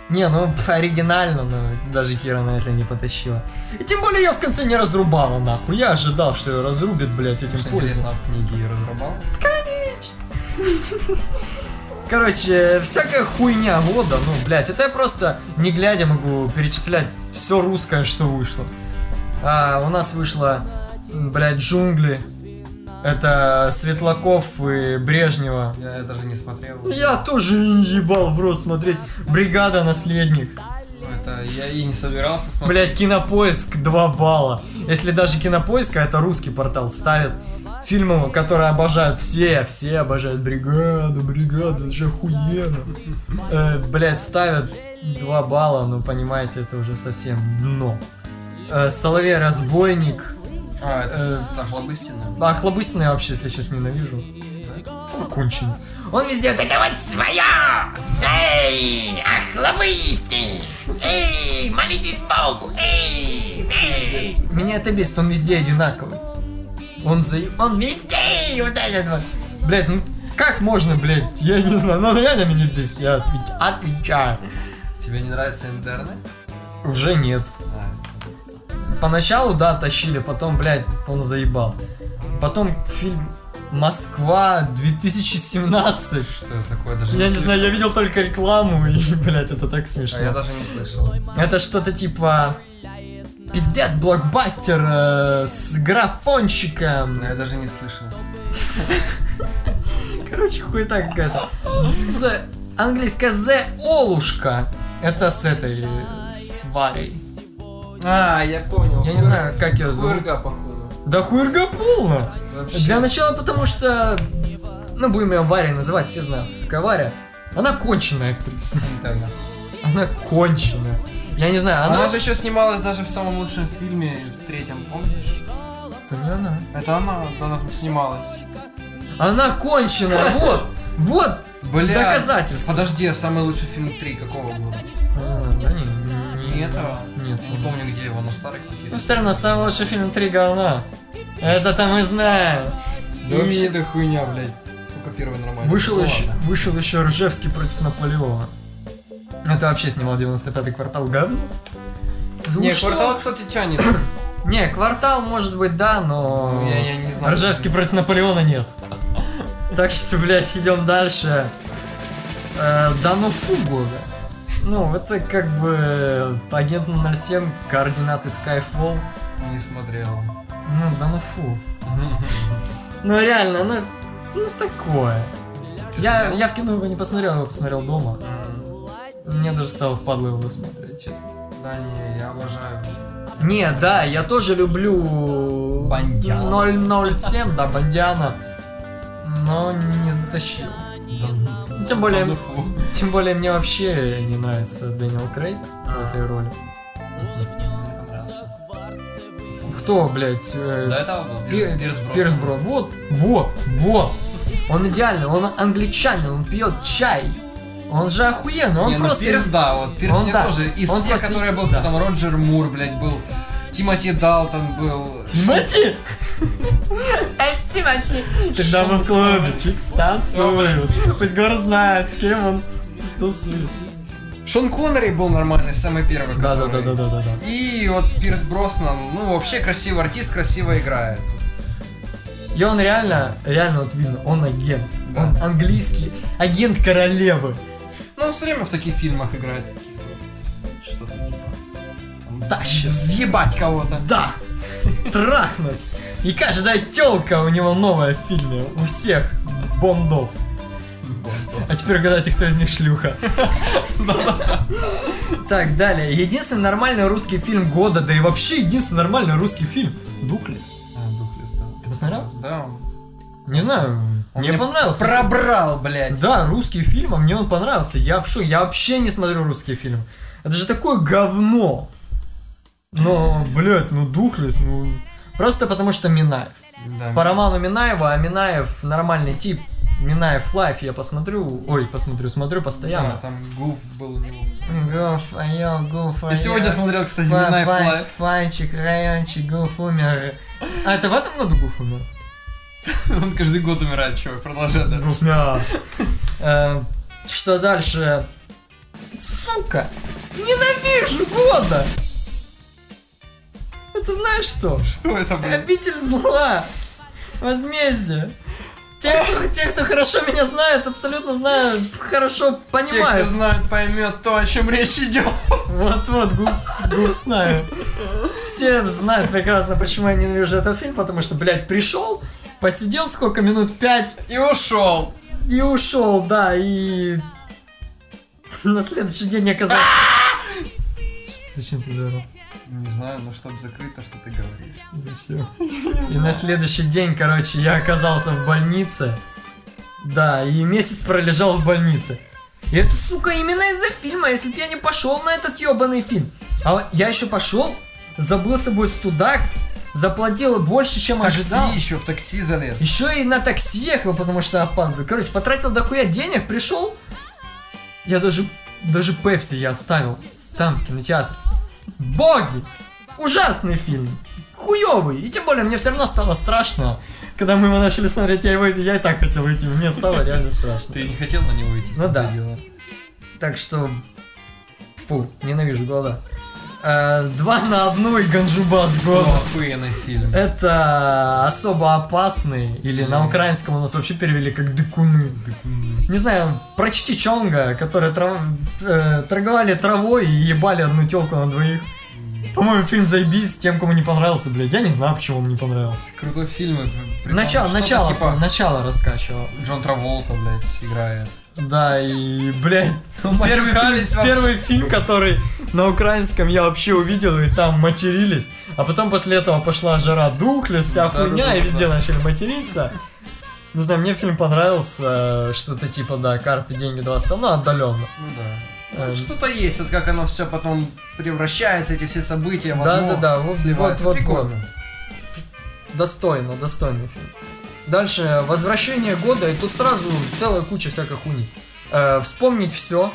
A: Не, ну оригинально, но даже Кира на это не потащила. И тем более ее в конце не разрубала, нахуй. Я ожидал, что ее разрубит, блядь, этим
B: Слушай, интересно, а в книге ее разрабал?
A: Короче, всякая хуйня года, ну, блядь, это я просто не глядя могу перечислять все русское, что вышло. А, у нас вышло, блядь, джунгли. Это Светлаков и Брежнева.
B: Я даже не смотрел.
A: Я тоже ебал в рот смотреть. Бригада наследник.
B: Ну, Это я и не собирался смотреть.
A: Блять, кинопоиск 2 балла. Если даже кинопоиск, а это русский портал, ставит фильмы, которые обожают все, все обожают бригада, бригада, это же охуенно. Э, блять, ставят 2 балла, ну понимаете, это уже совсем дно. Э, Соловей разбойник,
B: А, это
A: Э,
B: с Охлобыстиным.
A: А Хлобыстина я вообще, если сейчас ненавижу. Он конченый. Он везде вот это вот свое! Эй, охлобысти! Эй, молитесь Богу! Эй, эй! Меня это бесит, он везде одинаковый. Он за... Он везде! Вот этот вот. Блять, ну как можно, блядь? Я не знаю, но он реально меня бесит, я отвеч- отвечаю.
B: Тебе не нравятся интерны?
A: Уже нет. Поначалу, да, тащили, потом, блядь, он заебал. Потом фильм Москва 2017.
B: что это такое? Даже
A: Я не
B: слышал.
A: знаю, я видел только рекламу, и, блядь, это так
B: А я
A: смешно.
B: даже не слышал.
A: Это что-то типа... Пиздец, блокбастер э, с графончиком.
B: Но я даже не слышал.
A: Короче, хуета какая-то. З... Английская The Олушка. Это с этой... э, С Варей.
B: А, я понял.
A: Я не знаю, как ее зовут.
B: Хуерга, походу.
A: Да хуерга полно.
B: Вообще.
A: Для начала, потому что... Ну, будем ее Варей называть, все знают, такая Варя. Она конченая актриса. Она конченая. Я не знаю, она...
B: Она же еще снималась даже в самом лучшем фильме, в третьем, помнишь?
A: Это не она.
B: Это она, она снималась.
A: Она конченая, вот! Вот!
B: Бля,
A: Доказательства.
B: Подожди, а самый лучший фильм 3 какого года?
A: А, Да не, не,
B: Не этого?
A: Нет,
B: Не помню, где его, но старый
A: Ну,
B: квартире.
A: все равно, самый лучший фильм «Три говна». Это-то мы знаем.
B: Да
A: И
B: вообще да хуйня, блядь. Только первый нормальный.
A: Вышел
B: Ну
A: еще, вышел еще Ржевский против Наполеона. Это вообще снимал 95-й квартал говно. Ну
B: Не,
A: что?
B: квартал, кстати, тянет.
A: Не, квартал может быть да, но...
B: Ну, я- я не знаю.
A: Ржевский против Наполеона нет. Так что, блядь, идем дальше. Э, да ну фу, года. Ну, это как бы агент 07, координаты Skyfall.
B: Не смотрел.
A: Ну, да ну фу. Ну реально, ну, ну такое. Я, я в кино его не посмотрел, его посмотрел дома. Мне даже стало впадло его смотреть, честно.
B: Да не, я обожаю.
A: Не, да, я тоже люблю
B: Бондиана.
A: 007, да, Бондиана, но не затащил. Тем более,
B: ну
A: тем более мне вообще не нравится Дэниел Крейг в этой роли. Кто, блядь? э,
B: До этого был
A: Пи-
B: Пир- Пирс Броснан.
A: Пирс Бро. Вот, вот, вот. Он идеальный, он англичанин, он пьет чай. Он же охуенный, он
B: Не, ну
A: просто...
B: Пирс, да, вот Пирс
A: Он
B: мне
A: да.
B: тоже. Из
A: Он
B: всех,
A: просто-
B: которые был,
A: да.
B: там Роджер Мур, блядь, был. Тимоти Далтон был.
A: Тимати! Эй, Тимати! Тогда мы в клубе чуть. Пусть город знает, с кем он тусует.
B: Шон Коннери был нормальный, самый первый.
A: Да, да, да, да, да, да, да.
B: И вот Пирс Броснан, ну вообще красивый артист, красиво играет.
A: И он реально, реально вот видно, он агент.
B: Да.
A: Он английский агент королевы.
B: Ну, он все время в таких фильмах играет.
A: Тащит.
B: Съебать кого-то.
A: Да! Трахнуть! И каждая телка у него новая в фильме. У всех бондов. А теперь угадайте, кто из них шлюха. Так, далее. Единственный нормальный русский фильм года, да и вообще единственный нормальный русский фильм. Духлес.
B: А, Духлес, да.
A: Ты посмотрел?
B: Да,
A: Не знаю,
B: он
A: мне
B: мне
A: понравился.
B: Пробрал, блядь.
A: Да, русский фильм, а мне он понравился. Я в шоке. Я вообще не смотрю русские фильмы. Это же такое говно. Но, блядь, ну Духлес, ну... Просто потому что Минаев.
B: Да.
A: По роману Минаева, а Минаев нормальный тип. Минаев лайф я посмотрю, ой, посмотрю, смотрю
B: Да,
A: постоянно.
B: там Гуф был у него.
A: Гуф, айо, гуф,
B: Я сегодня смотрел, кстати, Минаев Лайв.
A: Панчик, райончик, гуф умер. А это в этом году гуф умер?
B: Он каждый год умирает, чувак, продолжай дальше.
A: Гуф мя. Э, Что дальше? Сука! Ненавижу года! Это знаешь что?
B: Что это, блядь?
A: Обитель зла. Возмездие. Те, кто, те, кто хорошо меня знают, абсолютно знают, хорошо
B: Те, кто
A: понимают.
B: знает, поймет то, о чем речь идет.
A: Вот-вот, губ, губ знаю. Все знают прекрасно, почему я ненавижу этот фильм, потому что, блядь, пришел, посидел сколько минут, пять,
B: И ушел.
A: и ушел, да, и на следующий день оказался... Зачем ты заорал?
B: Не знаю, но чтобы закрыть то, что ты говоришь.
A: Зачем? И на следующий день, короче, я оказался в больнице. Да, и месяц пролежал в больнице. И это, сука, именно из-за фильма, если бы я не пошел на этот ебаный фильм. А я еще пошел, забыл с собой студак, заплатил больше, чем
B: Такси
A: ожидал.
B: еще, в такси залез.
A: Еще и на такси ехал, потому что опаздываю. Короче, потратил дохуя денег, пришел. Я даже, даже Пепси я оставил там, в кинотеатре. Боги! Ужасный фильм. Хуёвый. И тем более мне все равно стало страшно. Когда мы его начали смотреть, я, его, я и так хотел уйти. Мне стало реально страшно.
B: Ты не хотел на него идти?
A: Ну да. Так что... Фу, ненавижу года. Э, два на одну и Ганджубас
B: Ну,
A: года.
B: охуенный фильм.
A: Это особо опасный, или на украинском у нас вообще перевели как дыкуны. Не знаю, про Чичонга, которые трав- э, торговали травой и ебали одну телку на двоих. По-моему, фильм заебись, тем, кому не понравился, блядь. Я не знаю, почему он не понравился.
B: Крутой фильм. прикол,
A: Начало, начало,
B: Типа
A: начало раскачивал.
B: Джон Траволта, блядь, играет.
A: Да, и, блядь, первый фильм, первый фильм, который на украинском я вообще увидел, и там матерились. А потом после этого пошла жара духлес, вся
B: Да,
A: хуйня,
B: да, да,
A: и везде
B: да.
A: начали материться. Не знаю, мне фильм понравился, что-то типа, да, карты, деньги, два стола, ну, отдаленно.
B: Ну да.
A: Э,
B: Ну, Что-то есть, вот как оно все потом превращается, эти все события в
A: Да,
B: одно,
A: да, да, вот,
B: сливается.
A: вот, вот,
B: Прикольно.
A: Достойно, достойный фильм. Дальше, возвращение года, и тут сразу целая куча всякой хуйни. Э, вспомнить все.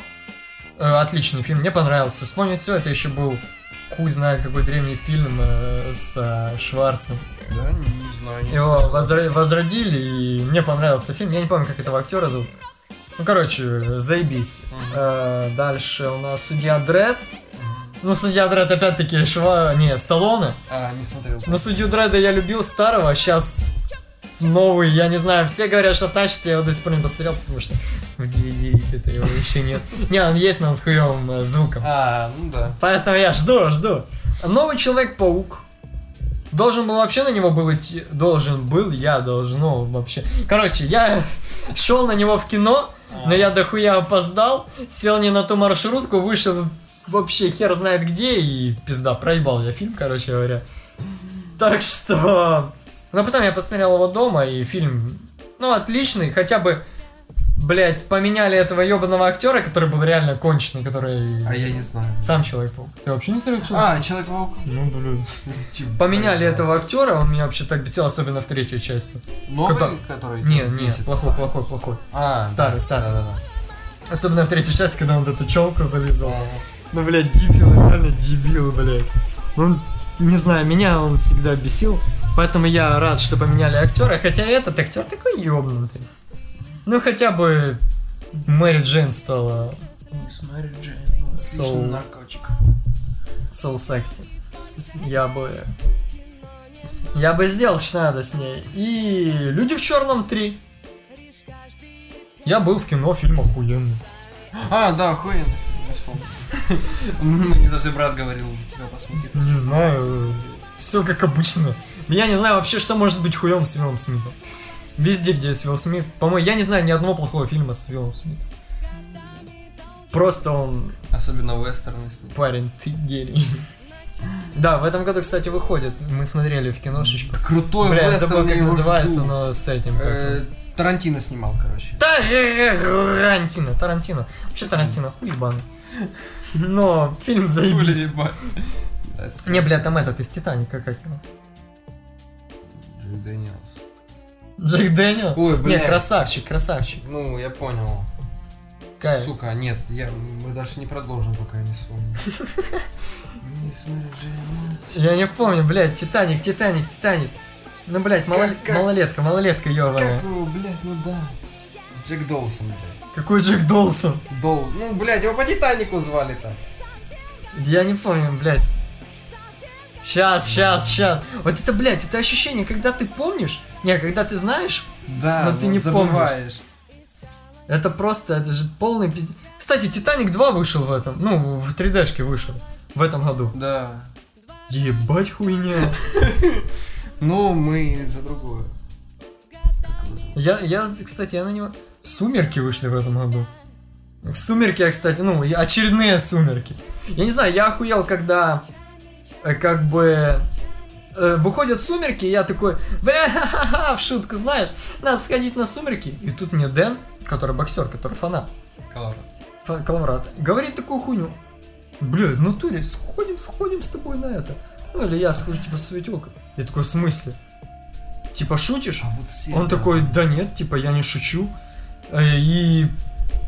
A: отличный фильм, мне понравился. Вспомнить все, это еще был хуй знает какой древний фильм э, с э, Шварцем.
B: Да, не, не знаю. Не
A: Его возра- возродили, и мне понравился фильм. Я не помню, как этого актера зовут. Ну, короче, заебись.
B: Мгм.
A: Э, дальше у нас судья Дред. Ну, судья Дред опять-таки Шва... Не, Сталлоне.
B: А, не смотрел.
A: Ну, судью Дреда я любил старого, сейчас новый, я не знаю, все говорят, что тащит, я его до сих пор не посмотрел, потому что в DVD это его еще нет. Не, он есть, но он с хуевым э, звуком.
B: А, ну да.
A: Поэтому я жду, жду. Новый Человек-паук. Должен был вообще на него был идти. Должен был, я должен, ну, вообще. Короче, я шел на него в кино, но я дохуя опоздал, сел не на ту маршрутку, вышел вообще хер знает где и пизда, проебал я фильм, короче говоря. Так что... Но потом я посмотрел его дома, и фильм, ну, отличный, хотя бы, блядь, поменяли этого ебаного актера, который был реально конченый, который...
B: А я не знаю.
A: Сам Человек-паук. Ты вообще не смотрел человек
B: А, Человек-паук.
A: Ну, блин. Поменяли этого актера, он меня вообще так бесил, особенно в третьей части.
B: Новый,
A: Который-
B: который...
A: Не, не,
B: месяц
A: плохой, плохой, плохой.
B: А,
A: Старый, старый.
B: Да, да, да.
A: Особенно в третьей части, когда он вот эту челку залезал.
B: Ага.
A: Ну, блядь, дебил, реально дебил, блядь. Ну, не знаю, меня он всегда бесил, поэтому я рад, что поменяли актера, хотя этот актер такой ёбнутый. Ну, хотя бы Мэри Джейн стала
B: Смотри, Джейн.
A: Соу.
B: Отличный наркотик.
A: so sexy. Я бы... Я бы сделал, что надо с ней. И Люди в черном 3. Я был в кино, фильм охуенный.
B: А, да, вспомнил. Мне даже брат говорил, тебя посмотреть.
A: Не знаю, все как обычно. Я не знаю вообще, что может быть хуем с Виллом Смитом. Везде, где есть Вилл Смит. По-моему, я не знаю ни одного плохого фильма с Виллом Смитом. Просто он
B: Особенно вестерны с ним.
A: парень, ты гений. Да, в этом году, кстати, выходит. Мы смотрели в киношечку.
B: Крутой
A: Бля, я забыл, как называется,
B: жду.
A: но с этим.
B: Э. Тарантино снимал, короче.
A: Тарантино, Тарантино. Вообще Тарантино, хуй ебаный. Но фильм заебись. Не, бля, там этот из Титаника, как его?
B: Джек Дэниелс.
A: Джек Дэниел?
B: Ой,
A: Не,
B: бля.
A: красавчик, красавчик.
B: Ну, я понял.
A: Кайф.
B: Сука, нет, я, мы даже не продолжим, пока я не вспомню.
A: Я не помню, блядь, Титаник, Титаник, Титаник. Ну, блядь, мало-
B: Как- как-
A: малолетка, малолетка, ебаная.
B: Как его, блядь, ну да. Джек Доусон, блядь.
A: Какой Джек Долсон?
B: Доу. Ну, блядь, его по Титанику звали-то.
A: Я не помню, блядь. Сейчас, сейчас, сейчас. Вот это, блядь, это ощущение, когда ты помнишь, не, когда ты знаешь,
B: Да,
A: Но ты не
B: забываешь.
A: это просто, это же полный пиздец. Кстати, Титаник 2 вышел в этом, ну, в 3D-шке вышел в этом году.
B: Да.
A: Ебать хуйня.
B: Ну, мы за другое.
A: Я, я, кстати, я на него... Сумерки вышли в этом году. Сумерки, кстати, ну, очередные сумерки. Я не знаю, я охуел, когда как бы э, выходят сумерки, и я такой, бля, ха-ха-ха, в шутку, знаешь, надо сходить на сумерки. И тут мне Дэн, который боксер, который фанат, Коловрат, говорит такую хуйню. Бля, в натуре, сходим, сходим с тобой на это. Ну, или я схожу, типа, с светилкой. Я такой, в смысле? Типа, шутишь?
B: А вот все
A: Он такой, да нет, типа, я не шучу. Э, И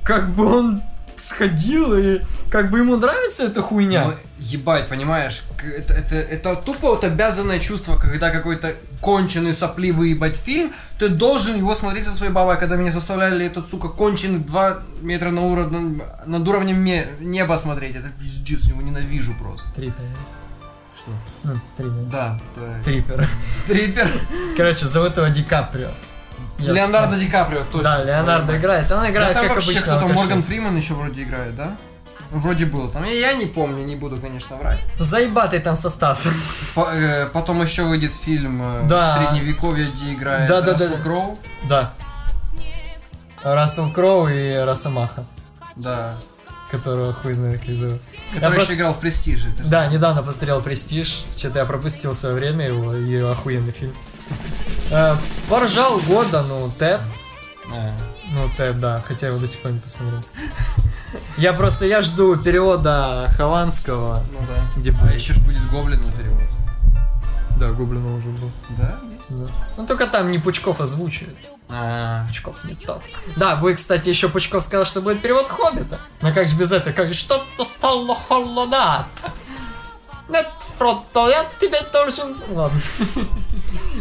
A: как бы он сходил, и как бы ему нравится эта хуйня.
B: Ну, ебать, понимаешь, это, это, это тупо вот обязанное чувство, когда какой-то конченый сопливый ебать фильм, ты должен его смотреть со своей бабой, когда меня заставляли этот, сука, конченый 2 метра на уровне, над уровнем ме- неба смотреть. Это пиздец, я его ненавижу просто.
A: Трипер.
B: Что?
A: Ну, трипер.
B: Да, да.
A: Трипер.
B: Трипер.
A: Короче, зовут его Ди Каприо. Я
B: Леонардо
A: вспомнил.
B: Ди Каприо, точно.
A: Да, Леонардо
B: Твою
A: играет. Он играет,
B: Да
A: как
B: вообще
A: обычно.
B: кто-то. Морган Фриман еще вроде играет, да? Вроде был там. Я, я не помню, не буду, конечно, врать.
A: Заебатый там состав.
B: По- э, потом еще выйдет фильм э,
A: Да.
B: Средневековье, где играет
A: Да, да,
B: Рассел
A: да.
B: Кроу.
A: Да. Рассел Кроу и Росомаха,
B: Да.
A: которого хуй знает как зовут. Я
B: Который
A: просто-
B: еще играл в Престиже.
A: Да, недавно посмотрел «Престиж». Что-то я пропустил свое время его, и охуенный фильм. Э, Поржал года, ну, Тед.
B: А.
A: Ну, Тед, да, хотя я его до сих пор не посмотрел. Я просто, я жду перевода Хованского,
B: Ну да.
A: где
B: А
A: будет.
B: еще ж будет Гоблин на перевод.
A: Да, Гоблина уже был.
B: Да? есть?
A: Да. Ну, только там не Пучков озвучивает.
B: А,
A: Пучков не тот. Да, будет, кстати, еще Пучков сказал, что будет перевод Хоббита. Но как же без этого? Как же что-то стало холодать? Нет, Фродо, я тебе должен... Ладно.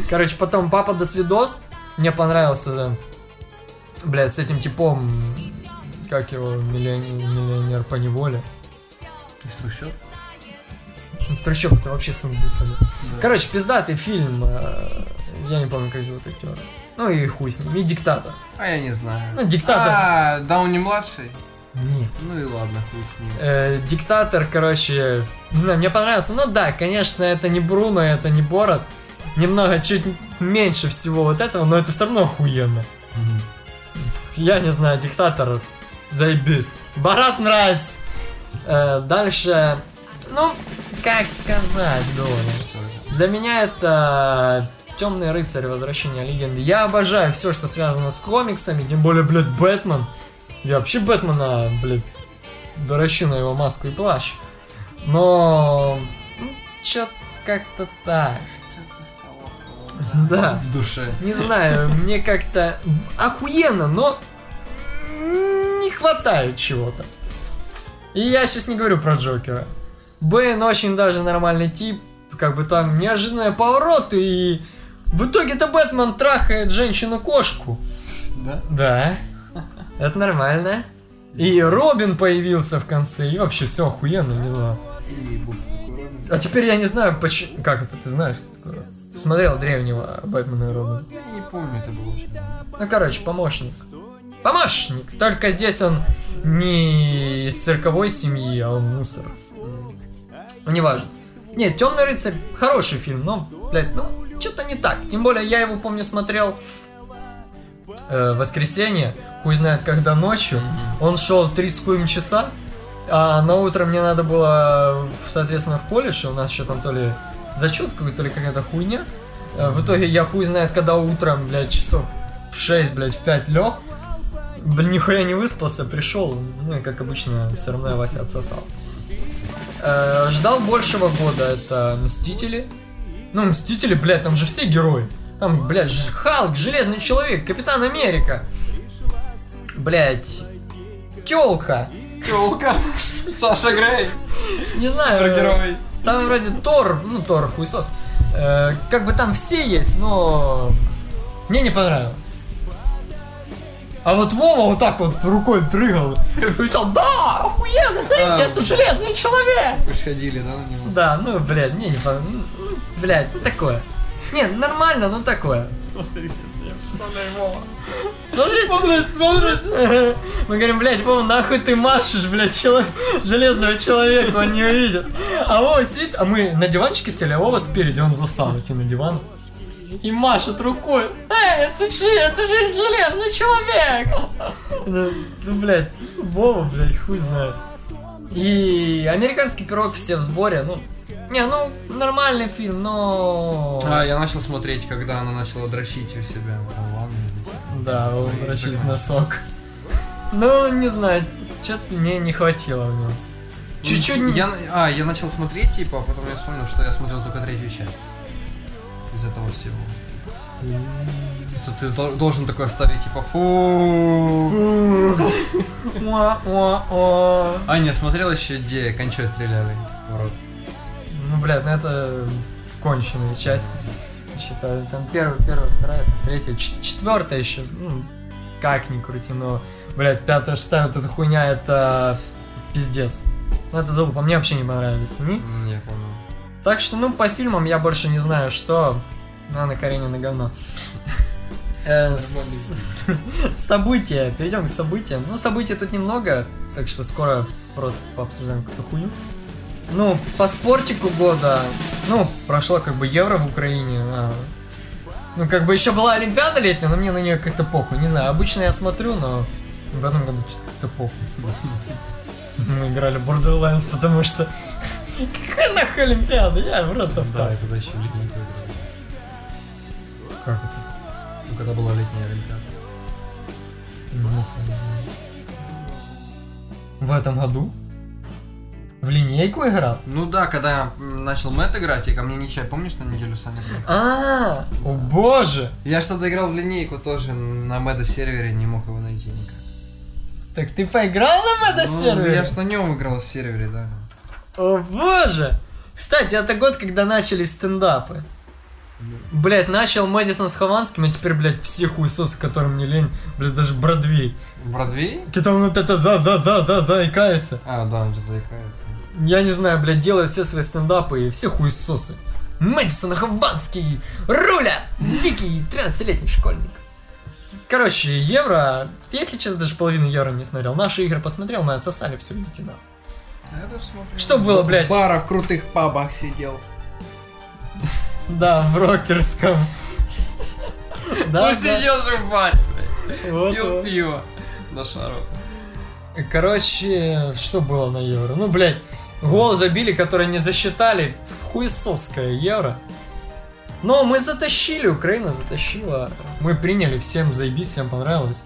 A: Короче, потом Папа до свидос. Мне понравился, блядь, с этим типом, как его, миллионер, миллионер по неволе.
B: из трущоб?
A: Ну, Стручок, это вообще с индусами. Короче, пиздатый фильм. э, Я не помню, как зовут актера. Ну и хуй с ним. И диктатор.
B: А я не знаю.
A: Ну, диктатор.
B: А, Дауни младший?
A: Нет.
B: Ну и ладно, хуй с ним.
A: Э, диктатор, короче, не знаю, мне понравился. Ну да, конечно, это не Бруно, это не Борот. Немного, чуть меньше всего вот этого, но это все равно охуенно. Я не знаю, диктатор, заебись. Барат нравится. Э, дальше, ну, как сказать, Доля. Для меня это Темный рыцарь, возвращение легенды. Я обожаю все, что связано с комиксами, тем более, блядь, Бэтмен. Я вообще Бэтмена, блядь, доращу на его маску и плащ. Но, ну, чё как-то так.
B: Стало
A: Да.
B: в душе.
A: Не знаю, мне как-то охуенно, но не хватает чего-то. И я сейчас не говорю про Джокера. Бэйн очень даже нормальный тип, как бы там неожиданные повороты, и в итоге-то Бэтмен трахает женщину-кошку.
B: Да?
A: Да, это нормально. И Робин появился в конце, и вообще все охуенно, не знаю. А теперь я не знаю, почему... Как это, ты знаешь, что такое? Ты смотрел древнего Бэтмена и Робина?
B: Я не помню, это было очень.
A: Ну, короче, помощник. Помощник! Только здесь он не из цирковой семьи, а он мусор. Ну, неважно. Нет, Темный рыцарь хороший фильм, но, блядь, ну, что-то не так. Тем более, я его, помню, смотрел э, воскресенье, хуй знает когда ночью. Он шел три с хуем часа, а на утро мне надо было, соответственно, в колледж, у нас еще там то ли зачет какой-то, то ли какая-то хуйня. Э, В итоге я хуй знает, когда утром, блядь, часов в 6, блядь, в 5 лег. Блин, нихуя не выспался, пришел, ну и как обычно, все равно я Вася отсосал. Э, ждал большего года, это Мстители. Ну, Мстители, блядь, там же все герои. Там, блядь, Халк, Железный Человек, Капитан Америка. Блядь, Тёлка.
B: Тёлка. Саша Грей.
A: Не знаю,
B: Супергерой.
A: Там вроде Тор, ну Тор хуесос. Э, как бы там все есть, но мне не понравилось. А вот Вова вот так вот рукой дрыгал. И кричал, да, охуенно, смотрите,
B: А.
A: это железный человек.
B: Вы ходили, да, на него?
A: Да, ну, блядь, мне не понравилось. Ну, Блядь, ну такое. Не, нормально, но такое. Смотри, я представляю Вова. Смотри, смотри, смотри. Мы говорим, блядь, Вова, нахуй ты машешь, блядь, чело- железного человека, он не увидит. А Вова сидит, а мы на диванчике сели, а Вова спереди, он засал идти на диван. И машет рукой. Эй, это же, это же железный человек. Ну, ну, блядь, Вова, блядь, хуй знает. И американский пирог все в сборе, ну, не, ну, нормальный фильм, но...
B: А, я начал смотреть, когда она начала дрочить у себя. Ну, ладно.
A: Да, он вращает носок. Ну, не знаю, что-то мне не хватило в нем. Чуть-чуть... не-
B: Я, а, я начал смотреть, типа, а потом я вспомнил, что я смотрел только третью часть. Из этого всего. Тут ты дол- должен такой оставить, типа, фу. А, не, смотрел еще, где кончой стреляли в рот.
A: Ну, блядь, ну это конченые части. Считаю, там первая, первая, вторая, там третья, четвертая еще, ну, как ни крути, но, блядь, пятая, шестая, вот эта хуйня, это пиздец. Ну, это залупа, мне вообще не понравились они.
B: Не помню.
A: Так что, ну, по фильмам я больше не знаю, что. Ну, Анна Каренина говно. Э, События. Перейдем к событиям. Ну, событий тут немного, так что скоро просто пообсуждаем какую-то хуйню. Ну, по спортику года, ну, прошло как бы Евро в Украине. а, Ну, как бы еще была Олимпиада летняя, но мне на нее как-то похуй. Не знаю, обычно я смотрю, но в этом году что-то как-то похуй. Мы играли в Borderlands, потому что... Какая нахуй Олимпиада? Я в рот
B: Да, это тогда еще в летнюю играли.
A: Как это?
B: Ну, когда была летняя Олимпиада.
A: В этом году? В линейку играл?
B: Ну да, когда я начал Мэтт играть, и ко мне Ничай, помнишь, на неделю Саня приехал?
A: А, о боже!
B: Я что-то играл в линейку тоже на Мэда сервере, не мог его найти никак.
A: Так ты поиграл на Мэда
B: Ну,
A: сервере?
B: Я ж на нем играл в сервере, да.
A: О боже! Кстати, это год, когда начались стендапы. Блять, начал Мэдисон с Хованским, а теперь, блядь, все хуесосы, которым не лень, блядь, даже Бродвей.
B: Бродвей?
A: Когда он вот это за-за-за-за заикается.
B: А, да, он же заикается.
A: Я не знаю, блядь, делает все свои стендапы и все хуесосы. Мэдисон Хованский, Руля, дикий 13-летний школьник. Короче, евро, я, если честно, даже половину евро не смотрел. Наши игры посмотрел, мы отсосали все, идите на.
B: Я тоже смотрю.
A: Что было, блядь?
B: В барах, крутых пабах сидел.
A: Да, в рокерском. Да,
B: ну сидел же в баре.
A: Вот,
B: Пил
A: вот.
B: пиво на шару.
A: Короче, что было на евро? Ну, блядь, гол забили, который не засчитали. Хуесосское евро. Но мы затащили, Украина затащила. Мы приняли, всем заебись, всем понравилось.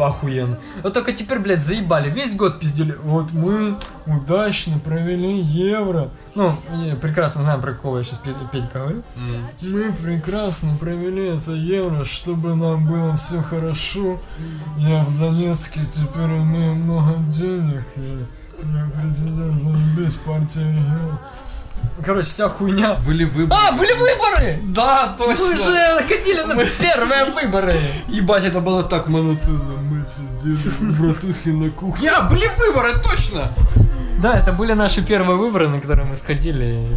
A: Охуенно. Вот только теперь, блядь, заебали. Весь год пиздели. Вот мы удачно провели евро. Ну, я прекрасно знаем, про кого я сейчас Петька говорю.
B: М.
A: Мы прекрасно провели это евро, чтобы нам было все хорошо. Я в Донецке теперь имею много денег. Я, я президент заебись партии регион. Короче, вся хуйня.
B: Были выборы.
A: А, были выборы!
B: Да, точно.
A: Мы же накатили на первые выборы.
B: Ебать, это было так монотонно. Мы сидели у братухи на кухне. А, были выборы, точно!
A: Да, это были наши первые выборы, на которые мы сходили.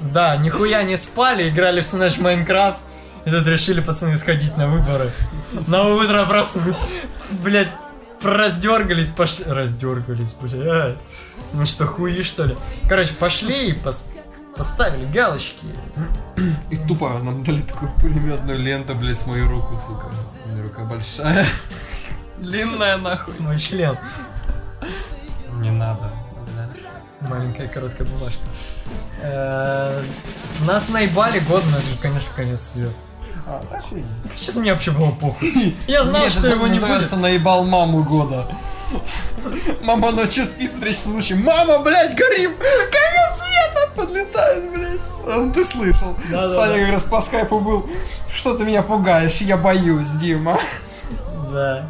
A: Да, нихуя не спали, играли в наш Майнкрафт. И тут решили пацаны сходить на выборы. На утро просто, блядь, раздергались, пошли. Раздергались, блядь. Ну что, хуи что ли? Короче, пошли и пос- поставили галочки.
B: И тупо нам дали такую пулеметную ленту, блядь, с мою руку, сука. У меня рука большая. Длинная нахуй.
A: С мой член.
B: Не надо.
A: Маленькая короткая бумажка. Э, Нас наебали год, но это, конечно, конец света.
B: А, так и
A: Если честно, мне вообще было похуй. Я знал, что его не будет.
B: называется наебал маму года. Мама ночью спит в третьем случае. Мама, блядь, горим! Конец света подлетает, блядь. А, Ты слышал?
A: Да-да-да.
B: Саня как раз по скайпу был. Что ты меня пугаешь? Я боюсь, Дима.
A: Да.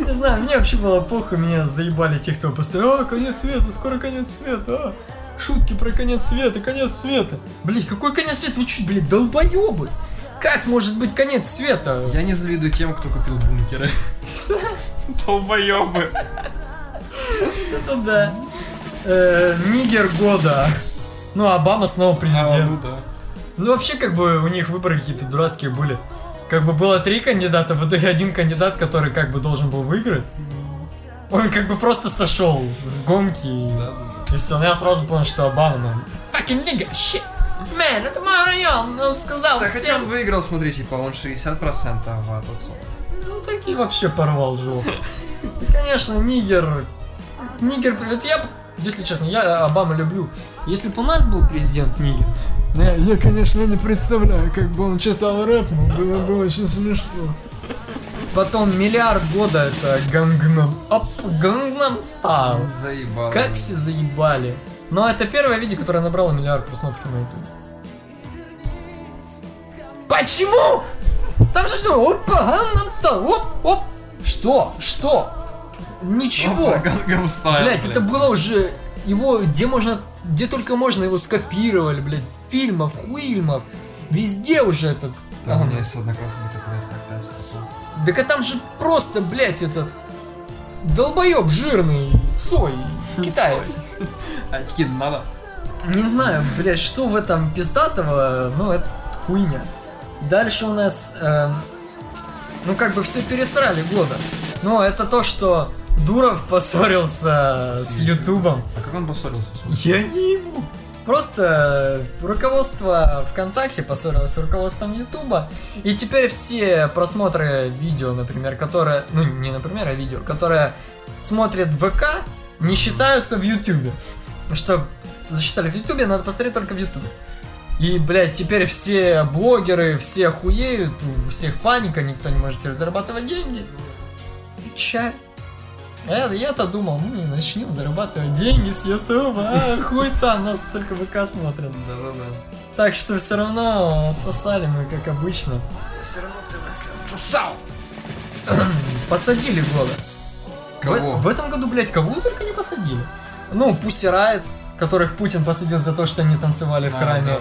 A: Не знаю, мне вообще было похуй, меня заебали те, кто постоянно, а, конец света, скоро конец света, а. Шутки про конец света, конец света. Блин, какой конец света? Вы чуть, блядь, долбоебы? Как может быть конец света?
B: Я не завидую тем, кто купил бункеры. Долбоебы.
A: Это да. Э, Нигер года. Ну, Обама снова президент.
B: да.
A: Ну, вообще, как бы, у них выборы какие-то дурацкие были. Как бы было три кандидата, в итоге один кандидат, который как бы должен был выиграть. Он как бы просто сошел с гонки И все, ну я сразу понял, что Обама, ну... Fucking nigga, shit! Man, это мой район, он сказал
B: Так, а
A: всем...
B: чем выиграл, смотри, типа, он 60%, а тот 40.
A: Ну, таки вообще порвал жопу. Конечно, Нигер... Нигер... Это я, если честно, я Обама люблю. Если бы у нас был президент Нигер, ну, я, я, конечно, не представляю, как бы он читал рэп, но было бы очень смешно. Потом миллиард года это Гангнам Ап, Гангнам Стайл.
B: Заебал.
A: Как все заебали. Но это первое видео, которое набрало миллиард просмотров на YouTube. Почему? Там же что? Опа, оп, оп. Что? Что? Ничего. Блять, это было уже его, где можно, где только можно его скопировали, блядь, фильмов, хуильмов, везде уже этот.
B: Там у меня есть одноклассник, который так кажется.
A: Так а там же просто, блядь, этот долбоеб жирный, Цой, китаец.
B: А очки надо?
A: Не знаю, блядь, что в этом пиздатого, но это хуйня. Дальше у нас, эм, ну как бы все пересрали года. Но это то, что Дуров поссорился с Ютубом.
B: А как он поссорился с?
A: Я не ему. Просто руководство ВКонтакте поссорилось с руководством Ютуба, и теперь все просмотры видео, например, которые, ну не например, а видео, которые смотрят ВК, не считаются в Ютубе. Что засчитали в Ютубе, надо посмотреть только в Ютубе. И, блядь, теперь все блогеры, все хуеют, у всех паника, никто не может зарабатывать деньги. Печаль. Я- Я-то думал, мы начнем зарабатывать деньги с Ютуба, а хуй там, нас только ВК смотрят.
B: Да-да-да.
A: Так что все равно отсосали мы, как обычно.
B: Все равно ты вас отсосал.
A: Посадили года.
B: Кого?
A: В, в этом году, блядь, кого только не посадили. Ну, Пусси Райц, которых Путин посадил за то, что они танцевали в
B: А,
A: храме.
B: да.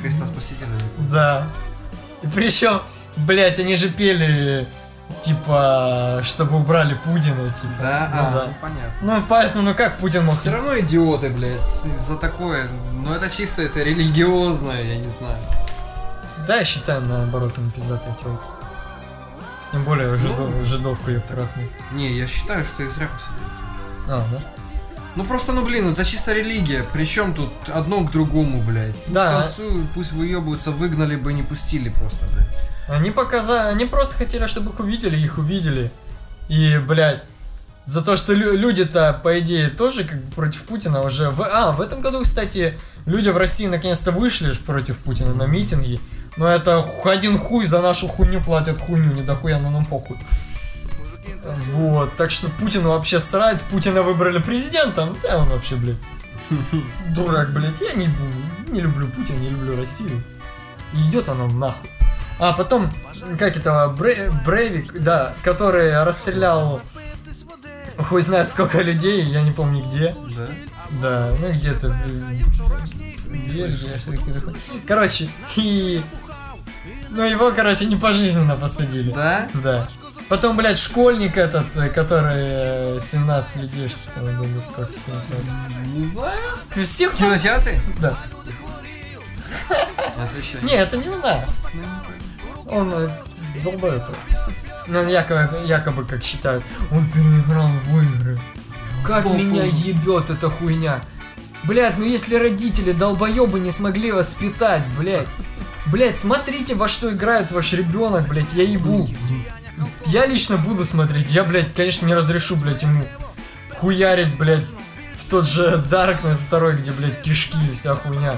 B: Христа Спасителя.
A: Да. И причем, блядь, они же пели, типа, чтобы убрали Путина, типа.
B: Да?
A: Ну
B: а,
A: да.
B: ну, понятно.
A: Ну, поэтому, ну как Путин мог...
B: Все равно идиоты, блядь, за такое. Но это чисто, это религиозное, я не знаю.
A: Да, я считаю, наоборот, он пиздатая тёлка. Тем более жидов- жидовку ее трахнуть.
B: Не, я считаю, что их зря посадили.
A: А, да?
B: Ну просто, ну блин, это чисто религия. Причем тут одно к другому, блядь. Пусть
A: Да.
B: танцуют, пусть выебываются, выгнали бы, не пустили просто, блядь.
A: Они показали, они просто хотели, чтобы их увидели, их увидели. И, блядь, за то, что лю- люди-то, по идее, тоже как бы против Путина уже... В... А, в этом году, кстати, люди в России наконец-то вышли против Путина на митинги. Но это один хуй за нашу хуйню платят хуйню, не дохуя, но нам похуй. Вот, так что Путину вообще срать, Путина выбрали президентом, да он вообще, блядь, дурак, блядь, я не, не люблю Путина, не люблю Россию. И идет она нахуй. А потом, как это, Бре- Брейвик, да, который расстрелял хуй знает сколько людей, я не помню где.
B: Да?
A: Да, ну где-то в Бельгии, что такое. Короче, и... Ну его, короче, не пожизненно посадили.
B: Да?
A: Да. Потом, блядь, школьник этот, э, который э, 17 людей, что там, думаю, сколько. не знаю. Всех
B: В кинотеатре?
A: Да.
B: Отвечай.
A: Не, это не у нас. Он э, долбоёб просто. Ну, он якобы, якобы, как считают, он переиграл в игры. Как
B: Попу.
A: меня ебет эта хуйня. Блядь, ну если родители долбоебы не смогли воспитать, блядь. Блядь, смотрите, во что играет ваш ребенок, блядь, я ебу. Я лично буду смотреть. Я, блядь, конечно, не разрешу, блядь, ему хуярить, блядь, в тот же Darkness второй, где, блядь, кишки и вся хуйня.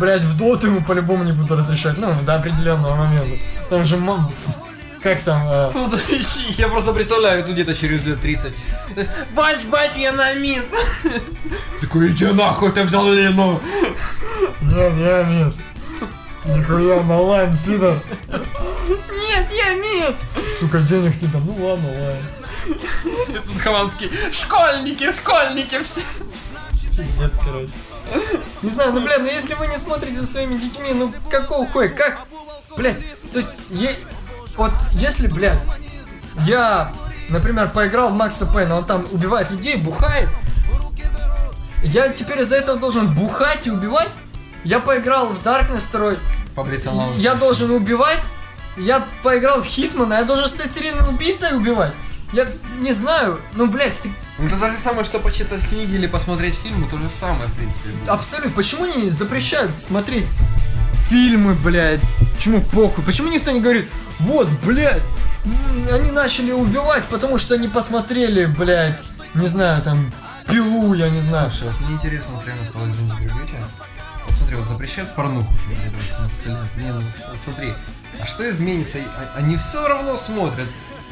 A: Блядь, в доту ему по-любому не буду разрешать, ну, до определенного момента. Там же мам... Как там... э,
B: Тут я просто представляю, тут где-то через лет 30. Бать, бать, я на мин. Такой, иди нахуй, ты взял Лену.
A: Не, не, нет. Нихуя, на лайн, пидор.
B: Нет, я мин.
A: Сука, денег не дам. Ну ладно, ладно.
B: Тут командки, школьники, школьники все.
A: Пиздец, короче. Не знаю, ну, блядь, ну если вы не смотрите за своими детьми, ну какого хуя, как? Блядь, то есть, е- вот если, блядь, я, например, поиграл в Макса Пейна, он там убивает людей, бухает, я теперь из-за этого должен бухать и убивать? Я поиграл в Darkness 2,
B: Побриться
A: я должен убивать? Я поиграл в Хитмана, я должен стать серийным убийцей убивать? Я не знаю, ну, блядь, ты
B: Ну, Это даже самое, что почитать книги или посмотреть фильмы, то же самое, в принципе. будет.
A: Абсолютно. Почему не запрещают смотреть фильмы, блядь? Почему похуй? Почему никто не говорит, вот, блядь, они начали убивать, потому что они посмотрели, блядь, не знаю, там, пилу, я не знаю.
B: Слушай, вот мне интересно, вот реально стало извините, тебя. Вот смотри, вот запрещают порнуху до 18 лет. Не, ну, вот смотри, А что изменится? Они все равно смотрят.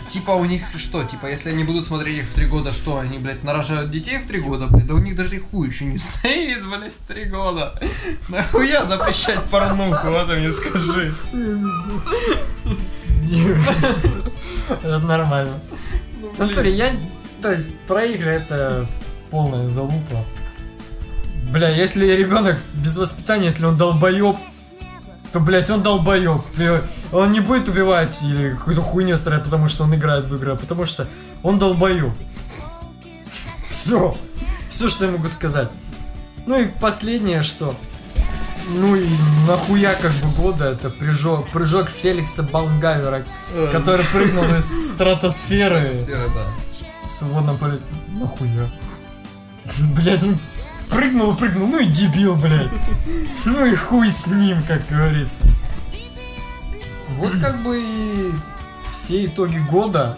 B: Типа у них что? Типа если они будут смотреть их в три года, что? Они, блядь, нарожают детей в три года, блядь? Да у них даже хуй еще не стоит, блядь, в три года. Нахуя запрещать порнуху, вот ты мне скажи.
A: Это нормально.
B: Ну,
A: натуре, я... То есть, про игры это полная залупа. Бля, если ребенок без воспитания, если он долбоеб, то, блядь, он долбоеб. Он не будет убивать или какую-то хуйню строить, потому что он играет в игры, а потому что он долбоеб. Все. Все, что я могу сказать. Ну и последнее, что... Ну и нахуя как бы года, это прыжок, прыжок Феликса Баунгавера, который прыгнул из стратосферы
B: Сфера, да.
A: в свободном полете. Нахуя? Блядь, ну прыгнул, прыгнул, ну и дебил, блядь. Ну и хуй с ним, как говорится. Вот как бы и все итоги года.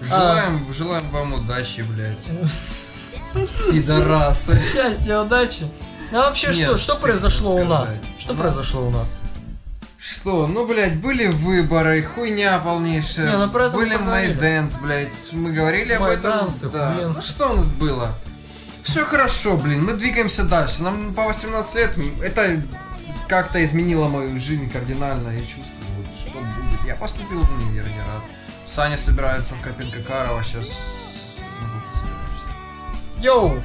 B: Желаем, желаем вам удачи, блядь. Пидорасы.
A: Счастья, удачи. Ну а вообще,
B: Нет,
A: что, что произошло у нас? Что
B: У нас-
A: произошло у нас?
B: Что? Ну, блядь, были выборы, хуйня полнейшая.
A: Не, ну про это мы
B: были майденс, блядь. Мы говорили об этом.
A: Майданцы,
B: Да. Ну, что у нас было? Все хорошо, блин, мы двигаемся дальше. Нам по 18 лет это как-то изменило мою жизнь кардинально. Я чувствую, вот, что будет. Я поступил в универ, я рад. Саня собирается в Карпенко Карова сейчас.
A: Йоу!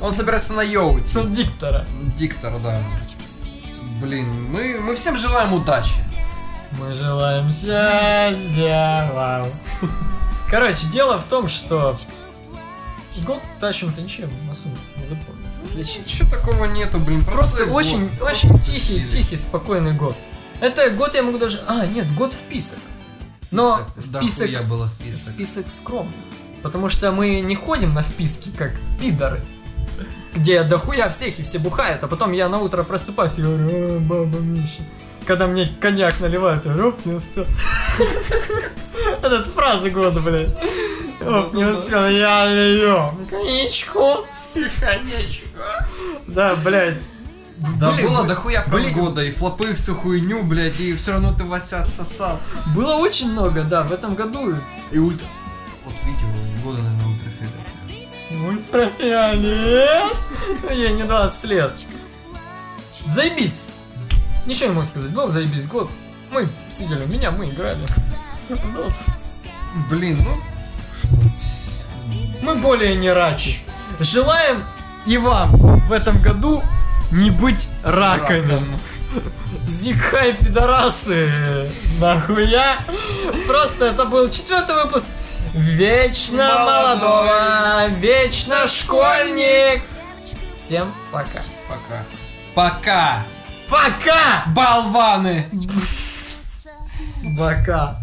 B: Он собирается на йоу. типа.
A: Диктора.
B: Диктор, да. Блин, мы, мы всем желаем удачи.
A: Мы желаем счастья вам. Короче, дело в том, что год тащим-то ничем особо не запомнится. если честно.
B: Ничего такого нету, блин.
A: Просто
B: простой
A: очень,
B: год.
A: очень
B: Просто
A: тихий,
B: тусили.
A: тихий, спокойный год. Это год я могу даже... А, нет, год вписок. Но
B: Список. Да
A: вписок,
B: хуя было вписок.
A: вписок скромный. Потому что мы не ходим на вписки, как пидоры. Где дохуя всех и все бухают, а потом я на утро просыпаюсь и говорю, «А, баба Миша. Когда мне коньяк наливают, я говорю, оп, не успел. Вот эта фраза года, блядь. Оп, не успел, я лью. Коньячку. Коньячку. Да, блядь.
B: Да
A: Были-
B: было дохуя фраз
A: были-
B: года, и флопы, всю хуйню, блядь, и все равно ты Вася отсосал.
A: Было очень много, да, в этом году.
B: И ультра... Вот видео года, наверное, ультрафиолет.
A: Ультрафиолет. Ей не 20 лет. Заебись. Ничего не могу сказать. Был заебись год. Мы сидели, у меня мы играли.
B: Блин, ну...
A: Мы более не раки. Желаем и вам в этом году не быть раками.
B: Раком.
A: Зикхай, пидорасы! Нахуя? Просто это был четвертый выпуск. Вечно
B: Молодой.
A: молодого, вечно школьник. Всем пока.
B: Пока. Пока!
A: Пока!
B: Болваны!
A: Пока.